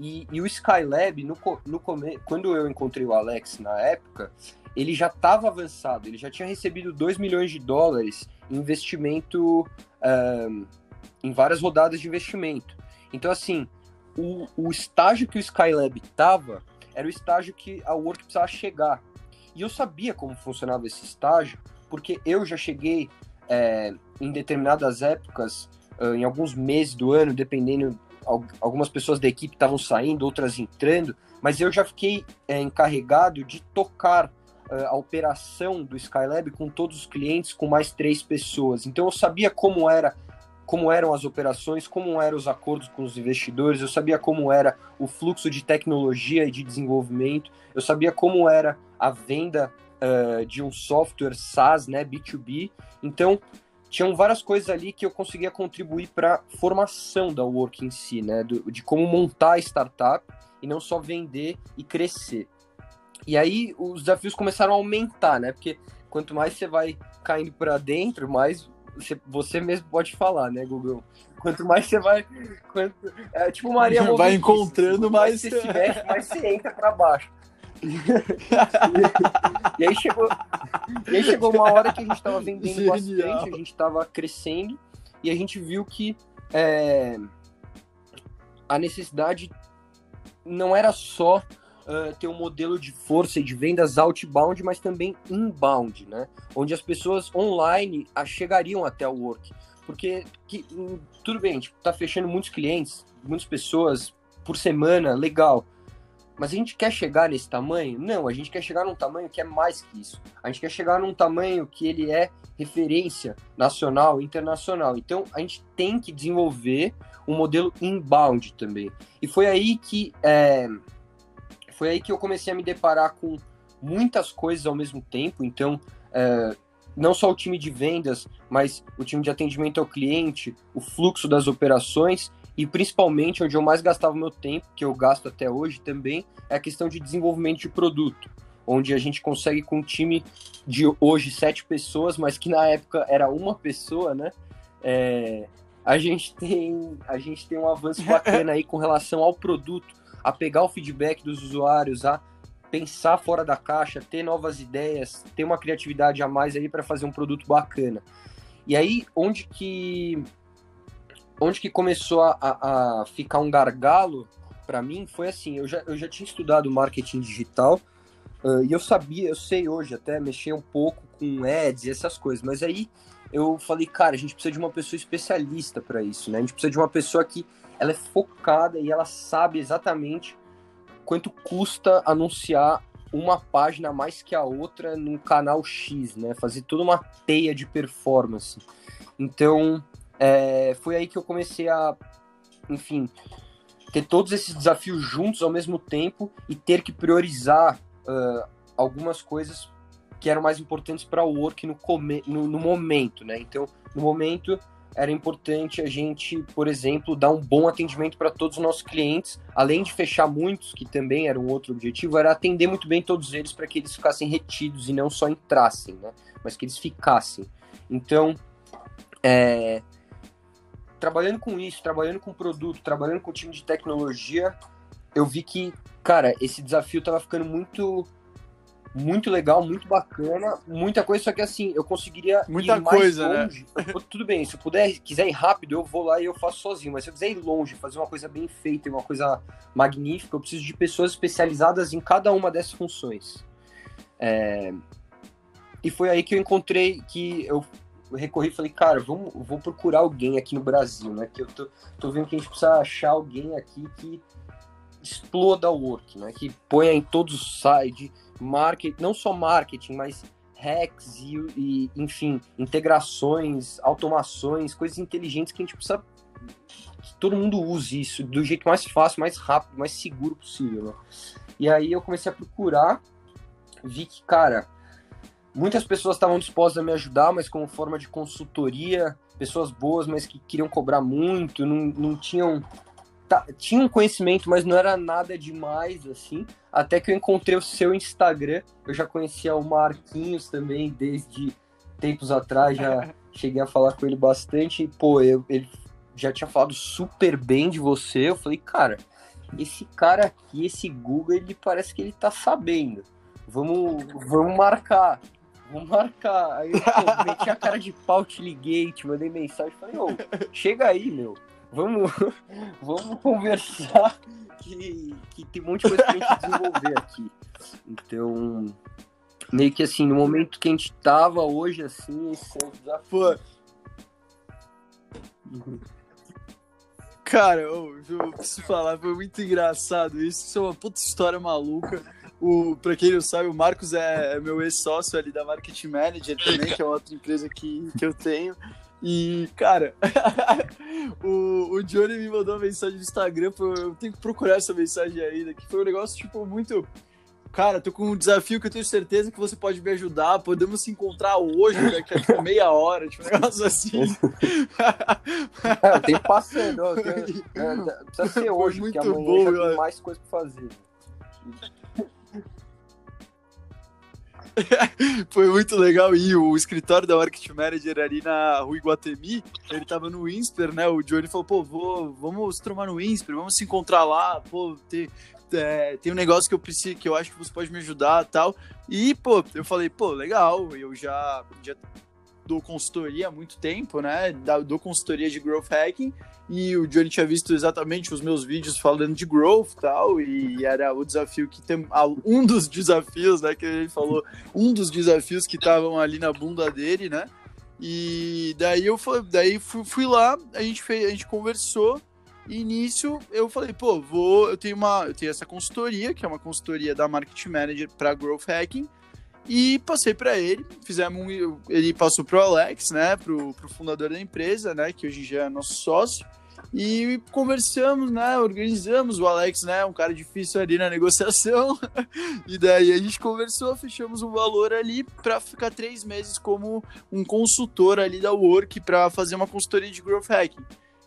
E, e o Skylab, no, no quando eu encontrei o Alex na época, ele já estava avançado, ele já tinha recebido 2 milhões de dólares em investimento, um, em várias rodadas de investimento. Então, assim, o, o estágio que o Skylab estava era o estágio que a Work precisava chegar. E eu sabia como funcionava esse estágio, porque eu já cheguei é, em determinadas épocas, em alguns meses do ano, dependendo, algumas pessoas da equipe estavam saindo, outras entrando, mas eu já fiquei é, encarregado de tocar é, a operação do Skylab com todos os clientes, com mais três pessoas. Então eu sabia como era como eram as operações, como eram os acordos com os investidores, eu sabia como era o fluxo de tecnologia e de desenvolvimento, eu sabia como era a venda uh, de um software SaaS, né, B2B. Então, tinham várias coisas ali que eu conseguia contribuir para a formação da work em si, né? Do, de como montar a startup e não só vender e crescer. E aí os desafios começaram a aumentar, né? Porque quanto mais você vai caindo para dentro, mais você, você mesmo pode falar, né, Google? Quanto mais você vai. Quanto, é, tipo Maria Vai encontrando mais. mais você se mexe, mais você entra para baixo. e, aí chegou, e aí chegou uma hora que a gente estava vendendo Genial. bastante, a gente estava crescendo e a gente viu que é, a necessidade não era só uh, ter um modelo de força e de vendas outbound, mas também inbound, né? Onde as pessoas online chegariam até o work. Porque, que, tudo bem, a gente tá fechando muitos clientes, muitas pessoas por semana, legal. Mas a gente quer chegar nesse tamanho? Não, a gente quer chegar num tamanho que é mais que isso. A gente quer chegar num tamanho que ele é referência nacional, internacional. Então a gente tem que desenvolver um modelo inbound também. E foi aí que é, foi aí que eu comecei a me deparar com muitas coisas ao mesmo tempo. Então é, não só o time de vendas, mas o time de atendimento ao cliente, o fluxo das operações e principalmente onde eu mais gastava meu tempo, que eu gasto até hoje também, é a questão de desenvolvimento de produto, onde a gente consegue com um time de hoje sete pessoas, mas que na época era uma pessoa, né? É, a gente tem a gente tem um avanço bacana aí com relação ao produto, a pegar o feedback dos usuários, a pensar fora da caixa, ter novas ideias, ter uma criatividade a mais aí para fazer um produto bacana. E aí, onde que onde que começou a, a ficar um gargalo para mim foi assim, eu já, eu já tinha estudado marketing digital uh, e eu sabia, eu sei hoje até mexer um pouco com ads e essas coisas, mas aí eu falei, cara, a gente precisa de uma pessoa especialista para isso, né? A gente precisa de uma pessoa que ela é focada e ela sabe exatamente quanto custa anunciar uma página mais que a outra num canal X, né? Fazer toda uma teia de performance. Então, é, foi aí que eu comecei a, enfim, ter todos esses desafios juntos ao mesmo tempo e ter que priorizar uh, algumas coisas que eram mais importantes para o work no, no, no momento, né? Então, no momento, era importante a gente, por exemplo, dar um bom atendimento para todos os nossos clientes, além de fechar muitos, que também era um outro objetivo, era atender muito bem todos eles para que eles ficassem retidos e não só entrassem, né? Mas que eles ficassem. Então, é, trabalhando com isso, trabalhando com produto, trabalhando com time de tecnologia, eu vi que, cara, esse desafio tava ficando muito muito legal, muito bacana, muita coisa, só que assim, eu conseguiria muita ir mais coisa, né? longe. Né? tudo bem, se eu puder, quiser ir rápido, eu vou lá e eu faço sozinho, mas se eu quiser ir longe, fazer uma coisa bem feita, uma coisa magnífica, eu preciso de pessoas especializadas em cada uma dessas funções. É... E foi aí que eu encontrei que eu recorri e falei, cara, vamos, vou procurar alguém aqui no Brasil, né? Que eu tô, tô vendo que a gente precisa achar alguém aqui que exploda o work, né? Que ponha em todos os sites, marketing, não só marketing, mas hacks e, e, enfim, integrações, automações, coisas inteligentes que a gente precisa que todo mundo use isso do jeito mais fácil, mais rápido, mais seguro possível, né? E aí eu comecei a procurar, vi que, cara, muitas pessoas estavam dispostas a me ajudar, mas como forma de consultoria, pessoas boas, mas que queriam cobrar muito, não, não tinham tá, tinha um conhecimento, mas não era nada demais, assim. Até que eu encontrei o seu Instagram. Eu já conhecia o Marquinhos também desde tempos atrás, já cheguei a falar com ele bastante. E, pô, eu, ele já tinha falado super bem de você. Eu falei, cara, esse cara aqui, esse Google, ele parece que ele tá sabendo. Vamos, vamos marcar. Vamos marcar. Aí eu meti a cara de pau, te liguei, te mandei mensagem. Falei, ô, chega aí, meu vamos, vamos conversar que, que tem um monte de coisa pra gente desenvolver aqui. Então, meio que assim, no momento que a gente tava hoje, assim, esse é o. Cara, eu, eu preciso falar, foi muito engraçado isso. Isso é uma puta história maluca. O, pra quem não sabe, o Marcos é, é meu ex-sócio ali da Marketing Manager também, que é outra empresa que, que eu tenho. E, cara, o, o Johnny me mandou uma mensagem no Instagram, eu tenho que procurar essa mensagem ainda, que foi um negócio, tipo, muito. cara, tô com um desafio que eu tenho certeza que você pode me ajudar. Podemos se encontrar hoje, daqui a tipo, meia hora, tipo, um negócio assim. é, o tempo passando. Tenho, é, precisa ser hoje, muito porque amanhã bom, já tem mais coisa pra fazer. Foi muito legal. E o escritório da Market Manager ali na Rua Iguatemi, ele tava no Insper, né? O Johnny falou, pô, vou, vamos se tomar no Insper, vamos se encontrar lá, pô, tem, é, tem um negócio que eu preciso, que eu acho que você pode me ajudar tal. E, pô, eu falei, pô, legal, eu já, já dou consultoria há muito tempo, né? Dou consultoria de growth hacking e o Johnny tinha visto exatamente os meus vídeos falando de growth tal, e era o desafio que tem um dos desafios, né, que ele falou, um dos desafios que estavam ali na bunda dele, né? E daí eu fui, daí fui, fui lá, a gente fez, a gente conversou e eu falei, pô, vou, eu tenho uma, eu tenho essa consultoria, que é uma consultoria da Market Manager para growth hacking. E passei para ele, fizemos um, ele passou pro Alex, né, pro, pro fundador da empresa, né, que hoje já é nosso sócio. E conversamos, né? Organizamos o Alex, né? Um cara difícil ali na negociação. e daí a gente conversou, fechamos um valor ali para ficar três meses como um consultor ali da Work para fazer uma consultoria de growth hacking.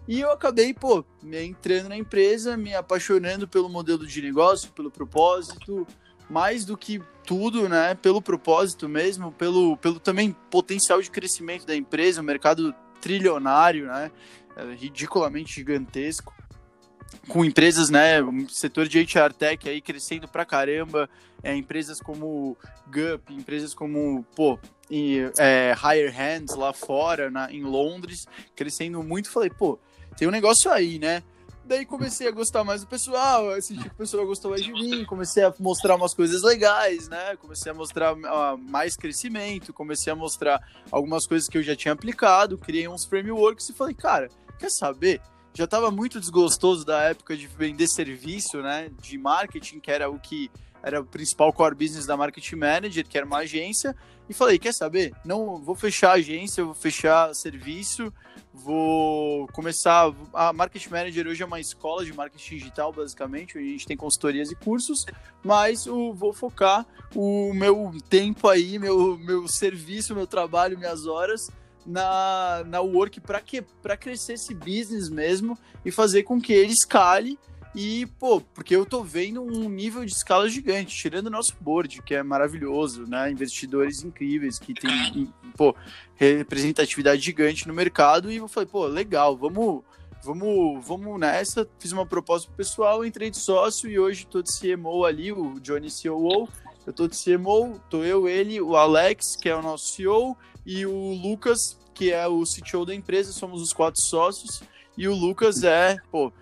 E eu acabei, pô, entrando na empresa, me apaixonando pelo modelo de negócio, pelo propósito, mais do que tudo, né? Pelo propósito mesmo, pelo, pelo também potencial de crescimento da empresa, o mercado trilionário, né? É ridiculamente gigantesco. Com empresas, né? O setor de HR Tech aí crescendo pra caramba, é, empresas como Gup, empresas como, pô, e, é, Higher Hands lá fora, na, em Londres, crescendo muito. Falei, pô, tem um negócio aí, né? Daí comecei a gostar mais do pessoal, senti que o pessoal gostou mais de mim, comecei a mostrar umas coisas legais, né? Comecei a mostrar uh, mais crescimento, comecei a mostrar algumas coisas que eu já tinha aplicado, criei uns frameworks e falei, cara, quer saber? Já estava muito desgostoso da época de vender serviço, né? De marketing, que era o que era o principal core business da Marketing Manager, que era uma agência, e falei, quer saber? Não, vou fechar a agência, vou fechar serviço, vou começar. A Marketing Manager hoje é uma escola de marketing digital, basicamente, a gente tem consultorias e cursos, mas o, vou focar o meu tempo aí, meu, meu serviço, meu trabalho, minhas horas na, na Work para que para crescer esse business mesmo e fazer com que ele escale e, pô, porque eu tô vendo um nível de escala gigante, tirando o nosso board, que é maravilhoso, né? Investidores incríveis que tem, pô, representatividade gigante no mercado. E eu falei, pô, legal, vamos, vamos, vamos nessa. Fiz uma proposta pro pessoal, entrei de sócio e hoje tô de CMO ali, o Johnny COO. Eu tô de CMO, tô eu, ele, o Alex, que é o nosso CEO, e o Lucas, que é o CTO da empresa, somos os quatro sócios. E o Lucas é, pô,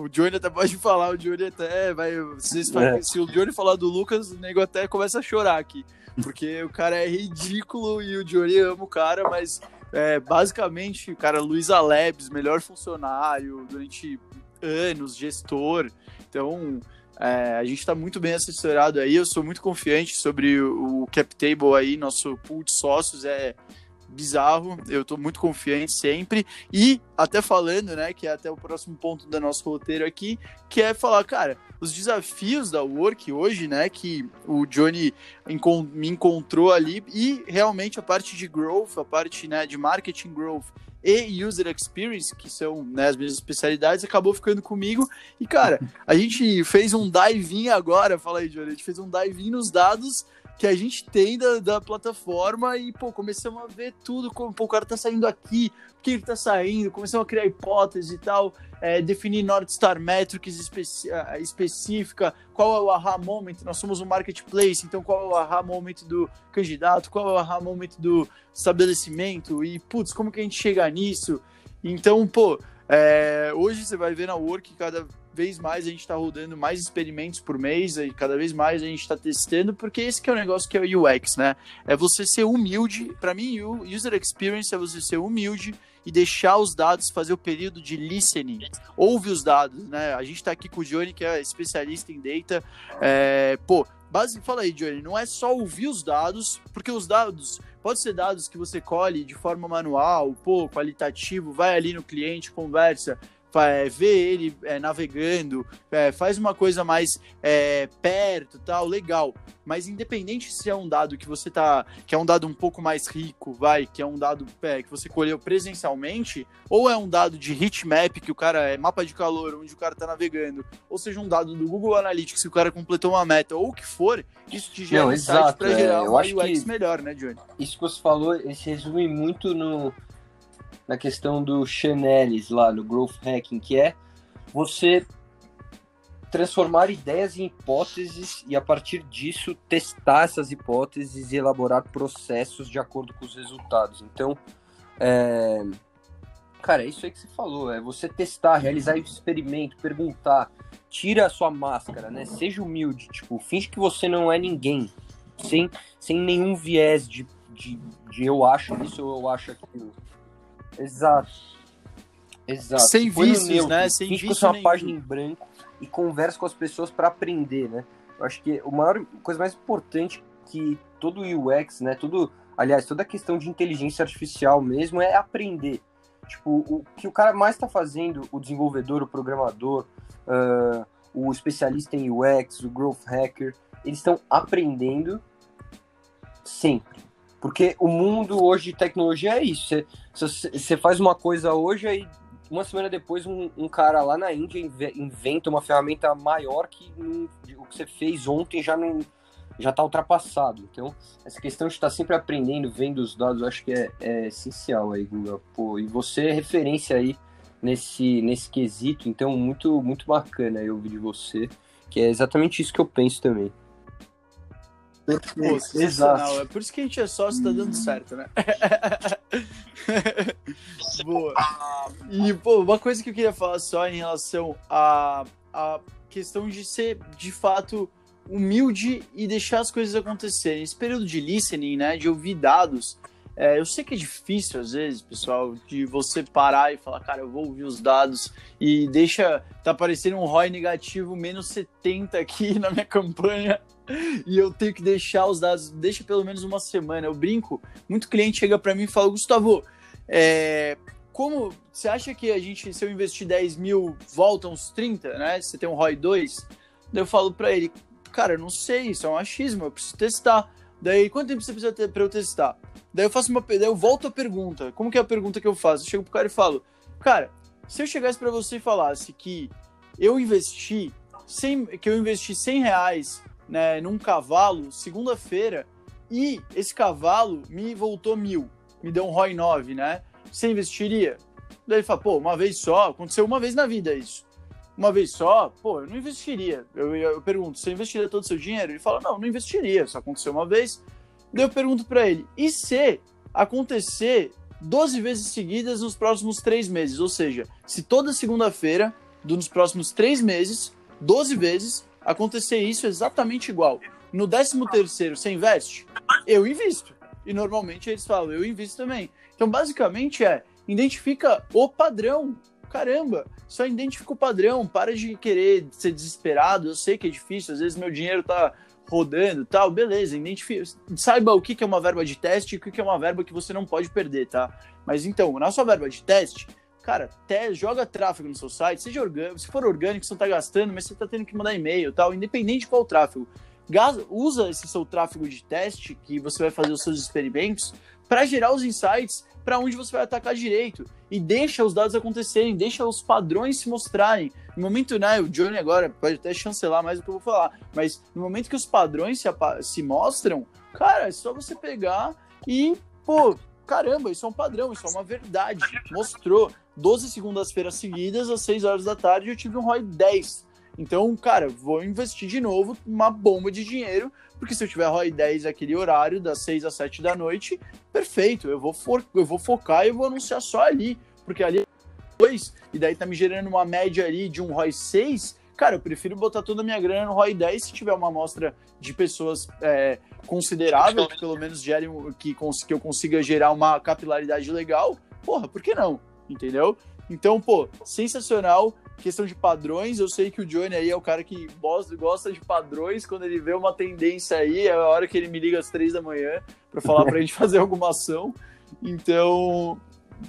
o Johnny até pode falar, o Johnny até vai. Vocês é. Se o Johnny falar do Lucas, o nego até começa a chorar aqui. Porque o cara é ridículo e o Johnny ama o cara, mas é, basicamente, o cara, Luiz Alebs, melhor funcionário durante anos, gestor. Então, é, a gente está muito bem assessorado aí. Eu sou muito confiante sobre o, o cap table aí, nosso pool de sócios é bizarro. Eu estou muito confiante sempre. E até falando, né, que é até o próximo ponto do nosso roteiro aqui, que é falar, cara, os desafios da Work hoje, né, que o Johnny me encontrou ali e realmente a parte de growth, a parte, né, de marketing growth e user experience, que são né, as minhas especialidades, acabou ficando comigo. E, cara, a gente fez um dive-in agora, fala aí, Johnny, a gente fez um dive-in nos dados que a gente tem da, da plataforma e, pô, começamos a ver tudo, como pô, o cara tá saindo aqui, por que ele tá saindo, começamos a criar hipóteses e tal, é, definir North Star Metrics específica, qual é o aha moment, nós somos um marketplace, então qual é o aha moment do candidato, qual é o aha moment do estabelecimento e, putz, como que a gente chega nisso? Então, pô, é, hoje você vai ver na Work cada vez mais a gente está rodando mais experimentos por mês e cada vez mais a gente está testando, porque esse que é o negócio que é o UX, né? É você ser humilde. Para mim, o user experience é você ser humilde e deixar os dados fazer o período de listening. Ouve os dados, né? A gente está aqui com o Johnny, que é especialista em data. É, pô, base, fala aí, Johnny, não é só ouvir os dados, porque os dados pode ser dados que você colhe de forma manual, pô, qualitativo, vai ali no cliente, conversa, vê ele é, navegando, é, faz uma coisa mais é, perto, tal, legal. Mas independente se é um dado que você tá, que é um dado um pouco mais rico, vai, que é um dado é, que você colheu presencialmente, ou é um dado de heatmap que o cara é mapa de calor, onde o cara tá navegando, ou seja um dado do Google Analytics que o cara completou uma meta, ou o que for, isso te gera Não, um exato, para gerar é, acho UX melhor, né, Johnny? Isso que você falou, se resume muito no, na questão do Chanelis lá, no Growth Hacking, que é você transformar ideias em hipóteses e a partir disso testar essas hipóteses e elaborar processos de acordo com os resultados. Então, é... cara, é isso aí que você falou, é você testar, realizar experimento, perguntar, tira a sua máscara, né? Seja humilde, tipo, finge que você não é ninguém, sem, sem nenhum viés de, de, de eu acho isso ou eu acho aquilo. Exato. Exato. Sem Se põe vícios, né? Sem finge que vício você é uma nenhum. página em branco e conversa com as pessoas para aprender, né? Eu acho que a maior coisa mais importante que todo UX, né? Tudo, aliás, toda a questão de inteligência artificial mesmo é aprender. Tipo, o que o cara mais está fazendo, o desenvolvedor, o programador, ah, o especialista em UX, o growth hacker, eles estão aprendendo sempre. Porque o mundo hoje de tecnologia é isso. Você- faz uma coisa hoje, aí uma semana depois um, um cara lá na Índia inve- inventa uma ferramenta maior que não- o que você fez ontem já não já está ultrapassado. Então, essa questão de estar sempre aprendendo, vendo os dados, acho que é, é essencial aí, Guga. Pô, e você é referência aí nesse, nesse quesito, então muito, muito bacana eu ouvir de você, que é exatamente isso que eu penso também. Pô, sensacional. É por isso que a gente é sócio tá dando certo, né? Boa. E, pô, uma coisa que eu queria falar só em relação à, à questão de ser, de fato, humilde e deixar as coisas acontecerem. Esse período de listening, né, de ouvir dados, é, eu sei que é difícil às vezes, pessoal, de você parar e falar, cara, eu vou ouvir os dados e deixa, tá aparecendo um ROI negativo menos 70 aqui na minha campanha e eu tenho que deixar os dados, deixa pelo menos uma semana. Eu brinco, muito cliente chega para mim e fala, Gustavo, é, como você acha que a gente, se eu investir 10 mil, volta uns 30, né? Você tem um ROI 2? Daí eu falo para ele, cara, eu não sei, isso é um achismo, eu preciso testar. Daí, quanto tempo você precisa ter para eu testar? Daí eu faço uma, daí eu volto a pergunta. Como que é a pergunta que eu faço? Eu chego pro cara e falo, cara, se eu chegasse para você e falasse que eu investi 100, que eu investi 100 reais né, num cavalo segunda-feira e esse cavalo me voltou mil, me deu um ROI 9, né? Você investiria? Daí ele fala, pô, uma vez só, aconteceu uma vez na vida isso. Uma vez só, pô, eu não investiria. Eu, eu, eu pergunto, você investiria todo o seu dinheiro? Ele fala, não, não investiria, só aconteceu uma vez. Daí eu pergunto para ele, e se acontecer 12 vezes seguidas nos próximos três meses? Ou seja, se toda segunda-feira, nos próximos três meses, 12 vezes, acontecer isso exatamente igual. No 13 terceiro, você investe? Eu invisto. E normalmente eles falam, eu invisto também. Então, basicamente é, identifica o padrão. Caramba, só identifica o padrão, para de querer ser desesperado. Eu sei que é difícil, às vezes meu dinheiro tá rodando tal, beleza, identifica, saiba o que é uma verba de teste e o que é uma verba que você não pode perder, tá? Mas então, na sua verba de teste, cara, te, joga tráfego no seu site, seja orgânico, se for orgânico, você não tá gastando, mas você tá tendo que mandar e-mail tal, independente de qual tráfego. Gasa, usa esse seu tráfego de teste que você vai fazer os seus experimentos para gerar os insights para onde você vai atacar direito e deixa os dados acontecerem, deixa os padrões se mostrarem. No momento, né, o Johnny agora pode até chancelar mais o que eu vou falar, mas no momento que os padrões se, se mostram, cara, é só você pegar e, pô, caramba, isso é um padrão, isso é uma verdade. Mostrou 12 segundas-feiras seguidas, às 6 horas da tarde, eu tive um ROI 10. Então, cara, vou investir de novo uma bomba de dinheiro, porque se eu tiver ROI 10 aquele horário, das 6 às 7 da noite, perfeito, eu vou, for, eu vou focar e vou anunciar só ali, porque ali é 2, e daí tá me gerando uma média ali de um ROI 6, cara, eu prefiro botar toda a minha grana no ROI 10 se tiver uma amostra de pessoas é, considerável, que pelo menos gere, que, que eu consiga gerar uma capilaridade legal, porra, por que não? Entendeu? Então, pô, sensacional. Questão de padrões, eu sei que o Johnny aí é o cara que gosta de padrões. Quando ele vê uma tendência aí, é a hora que ele me liga às três da manhã para falar pra gente fazer alguma ação. Então,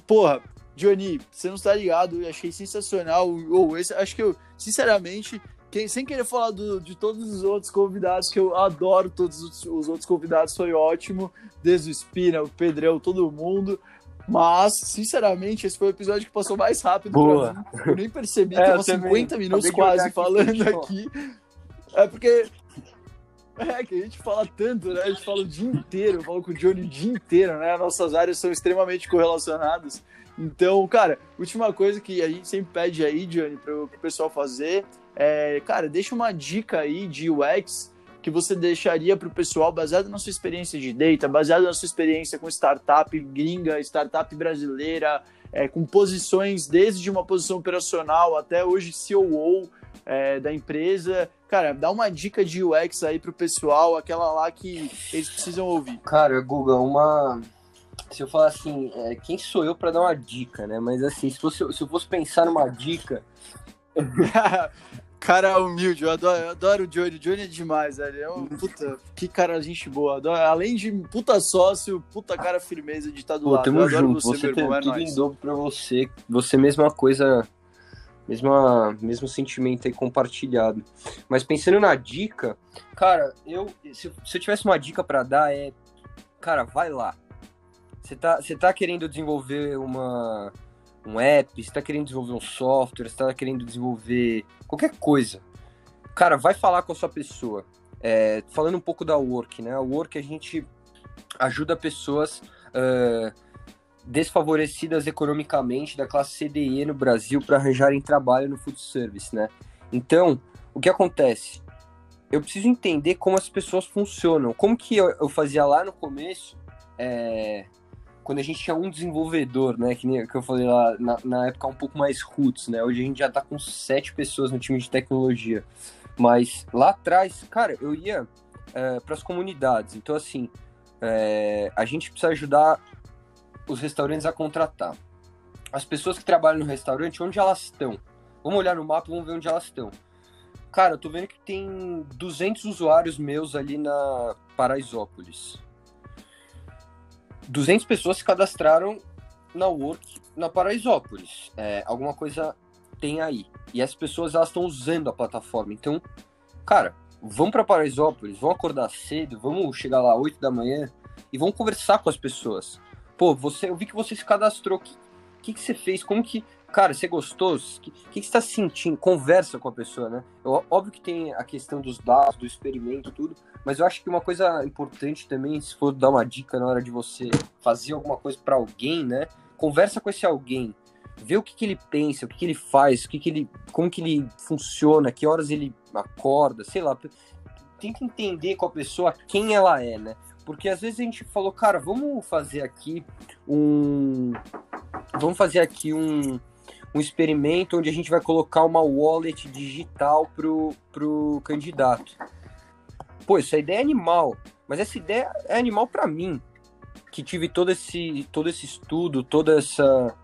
porra, Johnny, você não está ligado, eu achei sensacional. Ou esse, acho que eu, sinceramente, quem, sem querer falar do, de todos os outros convidados, que eu adoro todos os, os outros convidados, foi ótimo. Desde o Espina, o Pedrão, todo mundo. Mas, sinceramente, esse foi o episódio que passou mais rápido Boa. mim. Eu nem percebi, É, tava eu também. 50 minutos quase aqui, falando aqui. É porque. É que a gente fala tanto, né? A gente fala o dia inteiro, eu falo com o Johnny o dia inteiro, né? Nossas áreas são extremamente correlacionadas. Então, cara, última coisa que a gente sempre pede aí, Johnny, pro, pro pessoal fazer é, cara, deixa uma dica aí de UX que você deixaria pro pessoal baseado na sua experiência de data, baseado na sua experiência com startup gringa, startup brasileira, é, com posições desde uma posição operacional até hoje COO é, da empresa. Cara, dá uma dica de UX aí pro pessoal, aquela lá que eles precisam ouvir. Cara, Guga, uma. Se eu falar assim, é, quem sou eu pra dar uma dica, né? Mas assim, se, fosse, se eu fosse pensar numa dica, cara humilde, eu adoro, eu adoro o Johnny. O Johnny é demais, velho. É um puta, que cara gente boa. Adoro- além de puta sócio, puta cara firmeza de estar do pô, lado. tamo junto. você, Você, tem irmão, é tudo nóis. em dobro pra você. Você mesma coisa, mesma, mesmo sentimento aí compartilhado. Mas pensando na dica, cara, eu se, se eu tivesse uma dica pra dar é, cara, vai lá. Você tá, você tá querendo desenvolver uma um app, você tá querendo desenvolver um software, você tá querendo desenvolver qualquer coisa. Cara, vai falar com a sua pessoa. É, falando um pouco da Work, né? A Work a gente ajuda pessoas ah, desfavorecidas economicamente da classe CDE no Brasil para arranjarem trabalho no food service, né? Então, o que acontece? Eu preciso entender como as pessoas funcionam. Como que eu, eu fazia lá no começo, é, quando a gente tinha um desenvolvedor, né? Que, nem, que eu falei lá na, na época um pouco mais roots, né? Hoje a gente já tá com sete pessoas no time de tecnologia. Mas lá atrás, cara, eu ia para as comunidades. Então, assim, é, a gente precisa ajudar os restaurantes a contratar. As pessoas que trabalham no restaurante, onde elas estão? Vamos olhar no mapa, vamos ver onde elas estão. Cara, eu tô vendo que tem 200 usuários meus ali na Paraisópolis. 200 pessoas se cadastraram na Work na Paraisópolis. É, alguma coisa tem aí. E as pessoas elas estão usando a plataforma. Então, cara, vamos para Paraisópolis, vão acordar cedo, vamos chegar lá 8 da manhã e vão conversar com as pessoas. Pô, você, eu vi que você se cadastrou. O que, que, que você fez? Como que. Cara, você gostou? O que, que, que você está sentindo? Conversa com a pessoa, né? Eu, óbvio que tem a questão dos dados, do experimento, tudo. Mas eu acho que uma coisa importante também, se for dar uma dica na hora de você fazer alguma coisa para alguém, né? Conversa com esse alguém. Vê o que, que ele pensa, o que, que ele faz, o que, que ele, como que ele funciona, que horas ele acorda, sei lá. Tenta entender com a pessoa quem ela é, né? Porque às vezes a gente falou, cara, vamos fazer aqui um. Vamos fazer aqui um, um experimento onde a gente vai colocar uma wallet digital pro, pro candidato. Pô, essa ideia é animal. Mas essa ideia é animal para mim. Que tive todo esse, todo esse estudo, toda essa.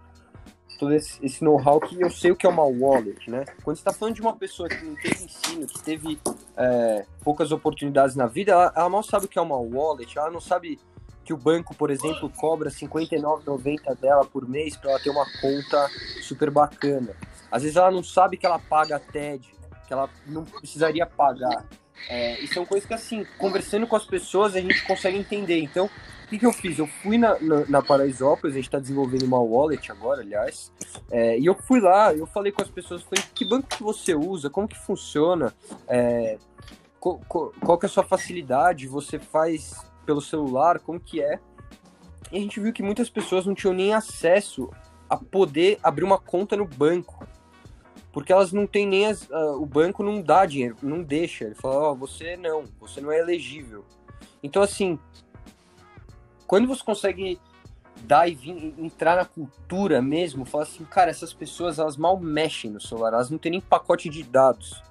Todo esse, esse know-how que eu sei o que é uma wallet, né? Quando você está falando de uma pessoa que não teve ensino, que teve é, poucas oportunidades na vida, ela, ela mal sabe o que é uma wallet, ela não sabe que o banco, por exemplo, cobra R$ 59,90 dela por mês para ela ter uma conta super bacana. Às vezes ela não sabe que ela paga TED, que ela não precisaria pagar. É, e são coisas que, assim, conversando com as pessoas, a gente consegue entender. Então, o que, que eu fiz? Eu fui na, na, na Paraisópolis, a gente está desenvolvendo uma wallet agora, aliás, é, e eu fui lá, eu falei com as pessoas, falei, que banco que você usa, como que funciona, é, qual, qual, qual que é a sua facilidade, você faz pelo celular, como que é? E a gente viu que muitas pessoas não tinham nem acesso a poder abrir uma conta no banco. Porque elas não têm nem as, uh, o banco não dá dinheiro, não deixa. Ele fala, ó, oh, você não, você não é elegível. Então assim, quando você consegue dar e vir, entrar na cultura mesmo, falar assim, cara, essas pessoas elas mal mexem no celular, elas não têm nem pacote de dados.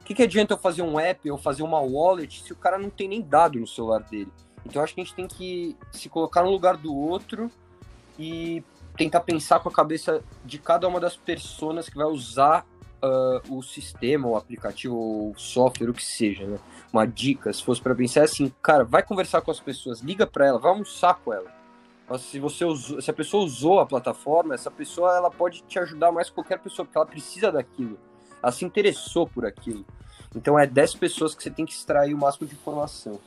O que, que adianta eu fazer um app ou fazer uma wallet se o cara não tem nem dado no celular dele? Então acho que a gente tem que se colocar no lugar do outro e tentar pensar com a cabeça de cada uma das pessoas que vai usar uh, o sistema, o aplicativo, o software, o que seja, né? Uma dica, se fosse para pensar assim, cara, vai conversar com as pessoas, liga para ela, vai almoçar com ela. se você usou, se a pessoa usou a plataforma, essa pessoa ela pode te ajudar mais que qualquer pessoa, porque ela precisa daquilo. Ela se interessou por aquilo. Então é 10 pessoas que você tem que extrair o máximo de informação.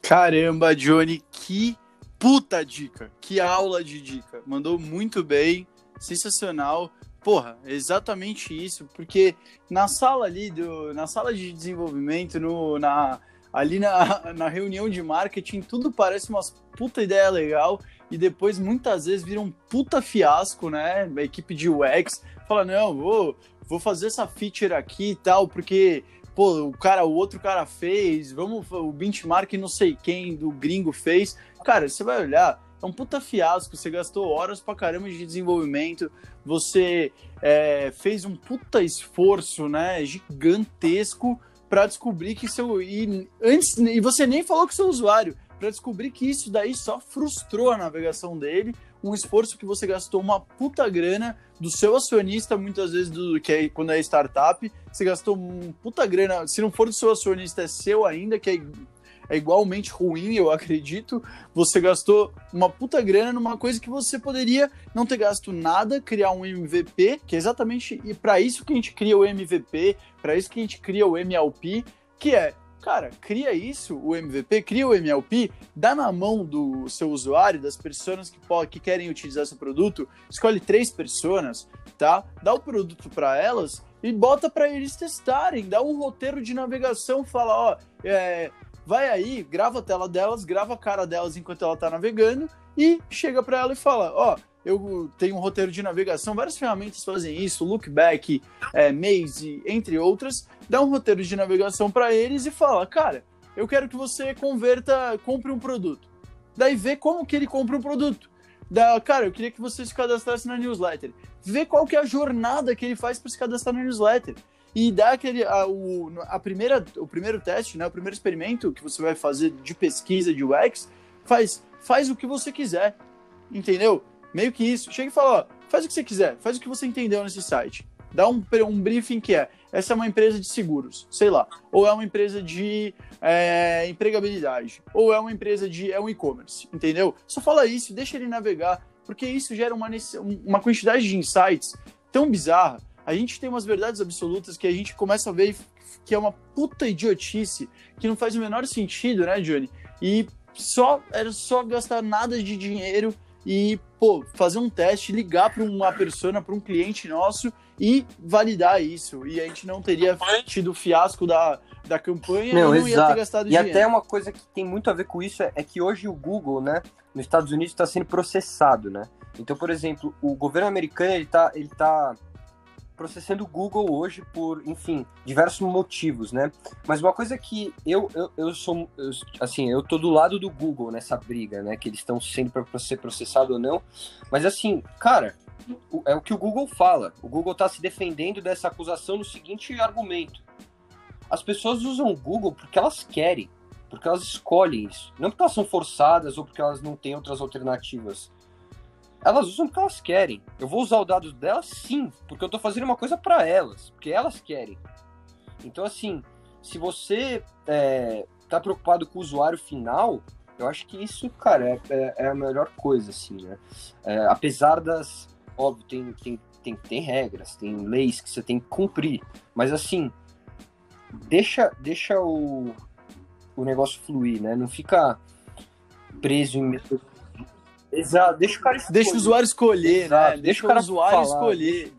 Caramba, Johnny, que puta dica. Que aula de dica. Mandou muito bem, sensacional. Porra, exatamente isso, porque na sala ali do, na sala de desenvolvimento, no, na, ali na, na reunião de marketing, tudo parece uma puta ideia legal e depois muitas vezes vira um puta fiasco, né? A equipe de UX fala: não, vou, vou fazer essa feature aqui e tal, porque pô, o cara, o outro cara fez, vamos, o benchmark não sei quem do gringo fez. Cara, você vai olhar, é um puta fiasco, você gastou horas pra caramba de desenvolvimento, você é, fez um puta esforço, né, gigantesco para descobrir que seu e antes e você nem falou com seu usuário para descobrir que isso daí só frustrou a navegação dele, um esforço que você gastou uma puta grana do seu acionista, muitas vezes do que é quando é startup, você gastou um puta grana, se não for do seu acionista é seu ainda, que é é igualmente ruim, eu acredito. Você gastou uma puta grana numa coisa que você poderia não ter gasto nada, criar um MVP, que é exatamente e para isso que a gente cria o MVP, para isso que a gente cria o MLP, que é Cara, cria isso, o MVP, cria o MLP, dá na mão do seu usuário, das pessoas que, que querem utilizar seu produto, escolhe três pessoas, tá? Dá o produto para elas e bota para eles testarem, dá um roteiro de navegação, fala, ó, é, vai aí, grava a tela delas, grava a cara delas enquanto ela está navegando e chega para ela e fala: Ó, oh, eu tenho um roteiro de navegação, várias ferramentas fazem isso, Lookback, é, Maze, entre outras. Dá um roteiro de navegação para eles e fala: Cara, eu quero que você converta, compre um produto. Daí vê como que ele compra um produto. Da, cara, eu queria que você se cadastrasse na newsletter. Vê qual que é a jornada que ele faz para se cadastrar na newsletter e dá aquele a, o, a primeira o primeiro teste, né, o primeiro experimento que você vai fazer de pesquisa de UX, faz faz o que você quiser. Entendeu? Meio que isso. Chega e fala, ó, faz o que você quiser, faz o que você entendeu nesse site. Dá um, um briefing que é, essa é uma empresa de seguros, sei lá, ou é uma empresa de é, empregabilidade, ou é uma empresa de é um e-commerce, entendeu? Só fala isso, deixa ele navegar, porque isso gera uma, uma quantidade de insights tão bizarra a gente tem umas verdades absolutas que a gente começa a ver que é uma puta idiotice, que não faz o menor sentido, né, Johnny? E só era só gastar nada de dinheiro e, pô, fazer um teste, ligar para uma persona, para um cliente nosso e validar isso. E a gente não teria tido o fiasco da, da campanha não, e não exato. ia ter gastado e dinheiro. E até uma coisa que tem muito a ver com isso é, é que hoje o Google, né, nos Estados Unidos está sendo processado, né? Então, por exemplo, o governo americano ele tá, ele tá processando o Google hoje por, enfim, diversos motivos, né? Mas uma coisa que eu, eu, eu sou, eu, assim, eu tô do lado do Google nessa briga, né? Que eles estão sendo para ser processado ou não. Mas assim, cara, é o que o Google fala. O Google está se defendendo dessa acusação no seguinte argumento: as pessoas usam o Google porque elas querem, porque elas escolhem isso, não porque elas são forçadas ou porque elas não têm outras alternativas elas usam porque elas querem. Eu vou usar o dado delas sim, porque eu tô fazendo uma coisa para elas, porque elas querem. Então, assim, se você é, tá preocupado com o usuário final, eu acho que isso, cara, é, é, é a melhor coisa, assim, né? É, apesar das. Óbvio, tem, tem, tem, tem regras, tem leis que você tem que cumprir, mas, assim, deixa, deixa o, o negócio fluir, né? Não fica preso em Exato, deixa o cara escolher. Deixa o usuário escolher, né? Exato. né? Deixa, deixa o, cara o usuário falar, escolher.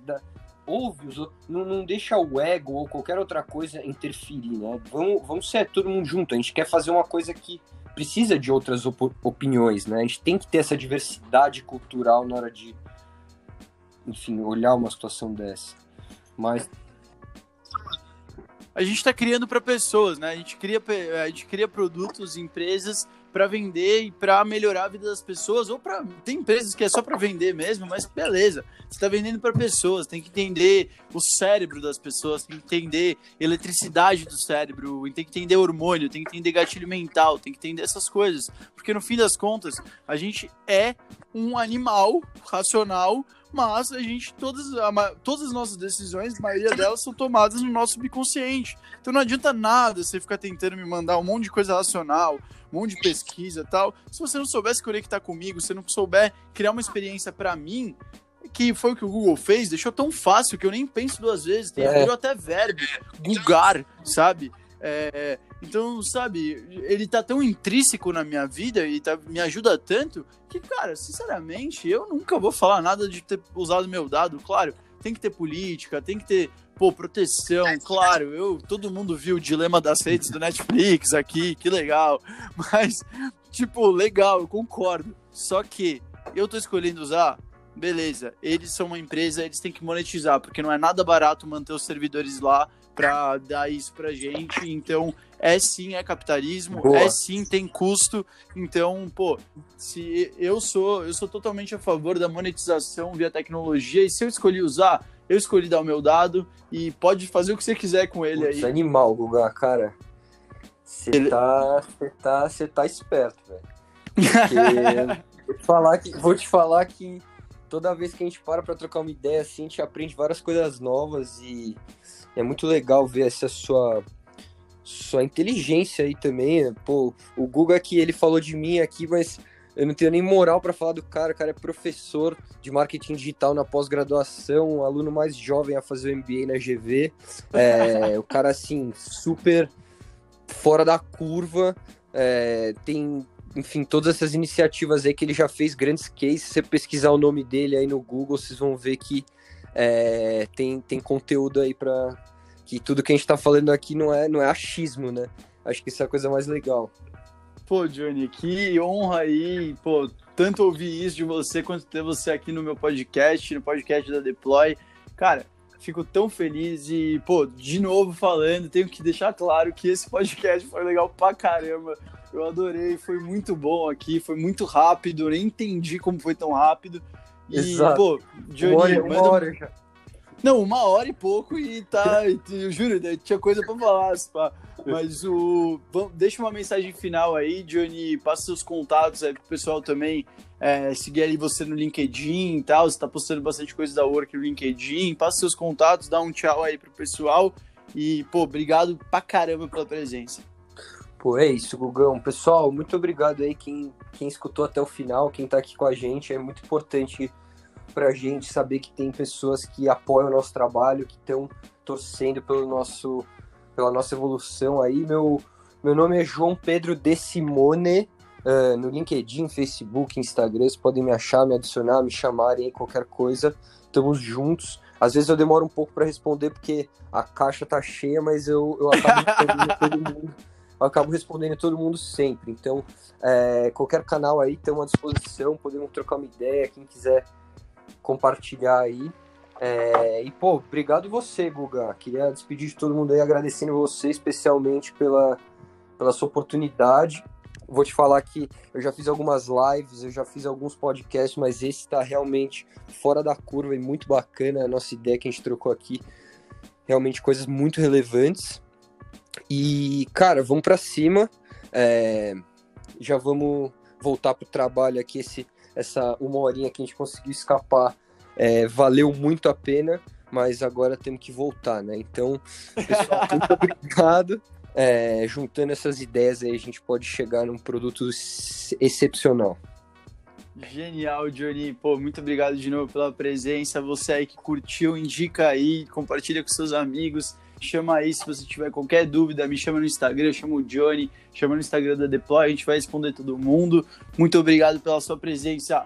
Ouve, não, não deixa o ego ou qualquer outra coisa interferir, né? Vamos, vamos ser todo mundo junto. A gente quer fazer uma coisa que precisa de outras op opiniões, né? A gente tem que ter essa diversidade cultural na hora de, enfim, olhar uma situação dessa. Mas a gente está criando para pessoas, né? A gente cria, a gente cria produtos, empresas para vender e para melhorar a vida das pessoas, ou para tem empresas que é só para vender mesmo, mas beleza, você está vendendo para pessoas, tem que entender o cérebro das pessoas, tem que entender eletricidade do cérebro, tem que entender hormônio, tem que entender gatilho mental, tem que entender essas coisas, porque no fim das contas a gente é um animal racional mas a gente, todas, a, todas as nossas decisões, a maioria delas são tomadas no nosso subconsciente. Então não adianta nada você ficar tentando me mandar um monte de coisa racional, um monte de pesquisa tal. Se você não souber se conectar comigo, se não souber criar uma experiência para mim, que foi o que o Google fez, deixou tão fácil que eu nem penso duas vezes, tem é. até verbo, googar, sabe? É, então, sabe, ele tá tão intrínseco na minha vida e tá, me ajuda tanto que, cara, sinceramente, eu nunca vou falar nada de ter usado meu dado. Claro, tem que ter política, tem que ter, pô, proteção, claro. Eu, todo mundo viu o dilema das redes do Netflix aqui, que legal. Mas, tipo, legal, eu concordo. Só que eu tô escolhendo usar beleza, eles são uma empresa, eles têm que monetizar, porque não é nada barato manter os servidores lá para dar isso pra gente. Então, é sim, é capitalismo, Boa. é sim, tem custo. Então, pô, se eu sou, eu sou totalmente a favor da monetização via tecnologia e se eu escolhi usar, eu escolhi dar o meu dado e pode fazer o que você quiser com ele Putz, aí. animal, Guga, cara. Você ele... tá, você tá, você tá esperto, velho. vou te falar que vou te falar que toda vez que a gente para para trocar uma ideia assim, a gente aprende várias coisas novas e é muito legal ver essa sua sua inteligência aí também. Pô, o Guga aqui, ele falou de mim aqui, mas eu não tenho nem moral para falar do cara. O cara é professor de marketing digital na pós-graduação, aluno mais jovem a fazer o MBA na GV. É, o cara, assim, super fora da curva. É, tem enfim, todas essas iniciativas aí que ele já fez grandes cases. Se você pesquisar o nome dele aí no Google, vocês vão ver que é, tem, tem conteúdo aí para que tudo que a gente tá falando aqui não é, não é achismo, né? Acho que isso é a coisa mais legal. Pô, Johnny, que honra aí, pô, tanto ouvir isso de você quanto ter você aqui no meu podcast, no podcast da Deploy. Cara, fico tão feliz e, pô, de novo falando, tenho que deixar claro que esse podcast foi legal pra caramba. Eu adorei, foi muito bom aqui, foi muito rápido, nem entendi como foi tão rápido. E, Exato. pô, Johnny, uma hora, uma hora já. Não, uma hora e pouco e tá. eu juro, né, tinha coisa pra falar, pá. Mas o. Deixa uma mensagem final aí, Johnny. Passa seus contatos aí pro pessoal também é, seguir ali você no LinkedIn e tal. Você tá postando bastante coisa da Work no LinkedIn. Passa seus contatos, dá um tchau aí pro pessoal. E, pô, obrigado pra caramba pela presença. Pô, é isso, Gugão. Pessoal, muito obrigado aí quem, quem escutou até o final, quem tá aqui com a gente. É muito importante pra gente saber que tem pessoas que apoiam o nosso trabalho, que estão torcendo pelo nosso, pela nossa evolução aí. Meu, meu nome é João Pedro De Simone. Uh, no LinkedIn, Facebook, Instagram, vocês podem me achar, me adicionar, me chamarem, qualquer coisa. Estamos juntos. Às vezes eu demoro um pouco para responder porque a caixa tá cheia, mas eu, eu acabo todo mundo eu acabo respondendo todo mundo sempre. Então, é, qualquer canal aí tem à disposição, podemos trocar uma ideia, quem quiser compartilhar aí. É, e, pô, obrigado você, Guga. Queria despedir de todo mundo aí, agradecendo você especialmente pela, pela sua oportunidade. Vou te falar que eu já fiz algumas lives, eu já fiz alguns podcasts, mas esse está realmente fora da curva e muito bacana. A nossa ideia que a gente trocou aqui, realmente coisas muito relevantes. E, cara, vamos para cima. É, já vamos voltar pro trabalho aqui. Esse, essa uma horinha que a gente conseguiu escapar é, valeu muito a pena, mas agora temos que voltar, né? Então, pessoal, muito obrigado. É, juntando essas ideias aí, a gente pode chegar num produto excepcional. Genial, Johnny. Pô, muito obrigado de novo pela presença. Você aí que curtiu, indica aí, compartilha com seus amigos chama aí se você tiver qualquer dúvida, me chama no Instagram, chama o Johnny, chama no Instagram da Deploy, a gente vai responder todo mundo. Muito obrigado pela sua presença.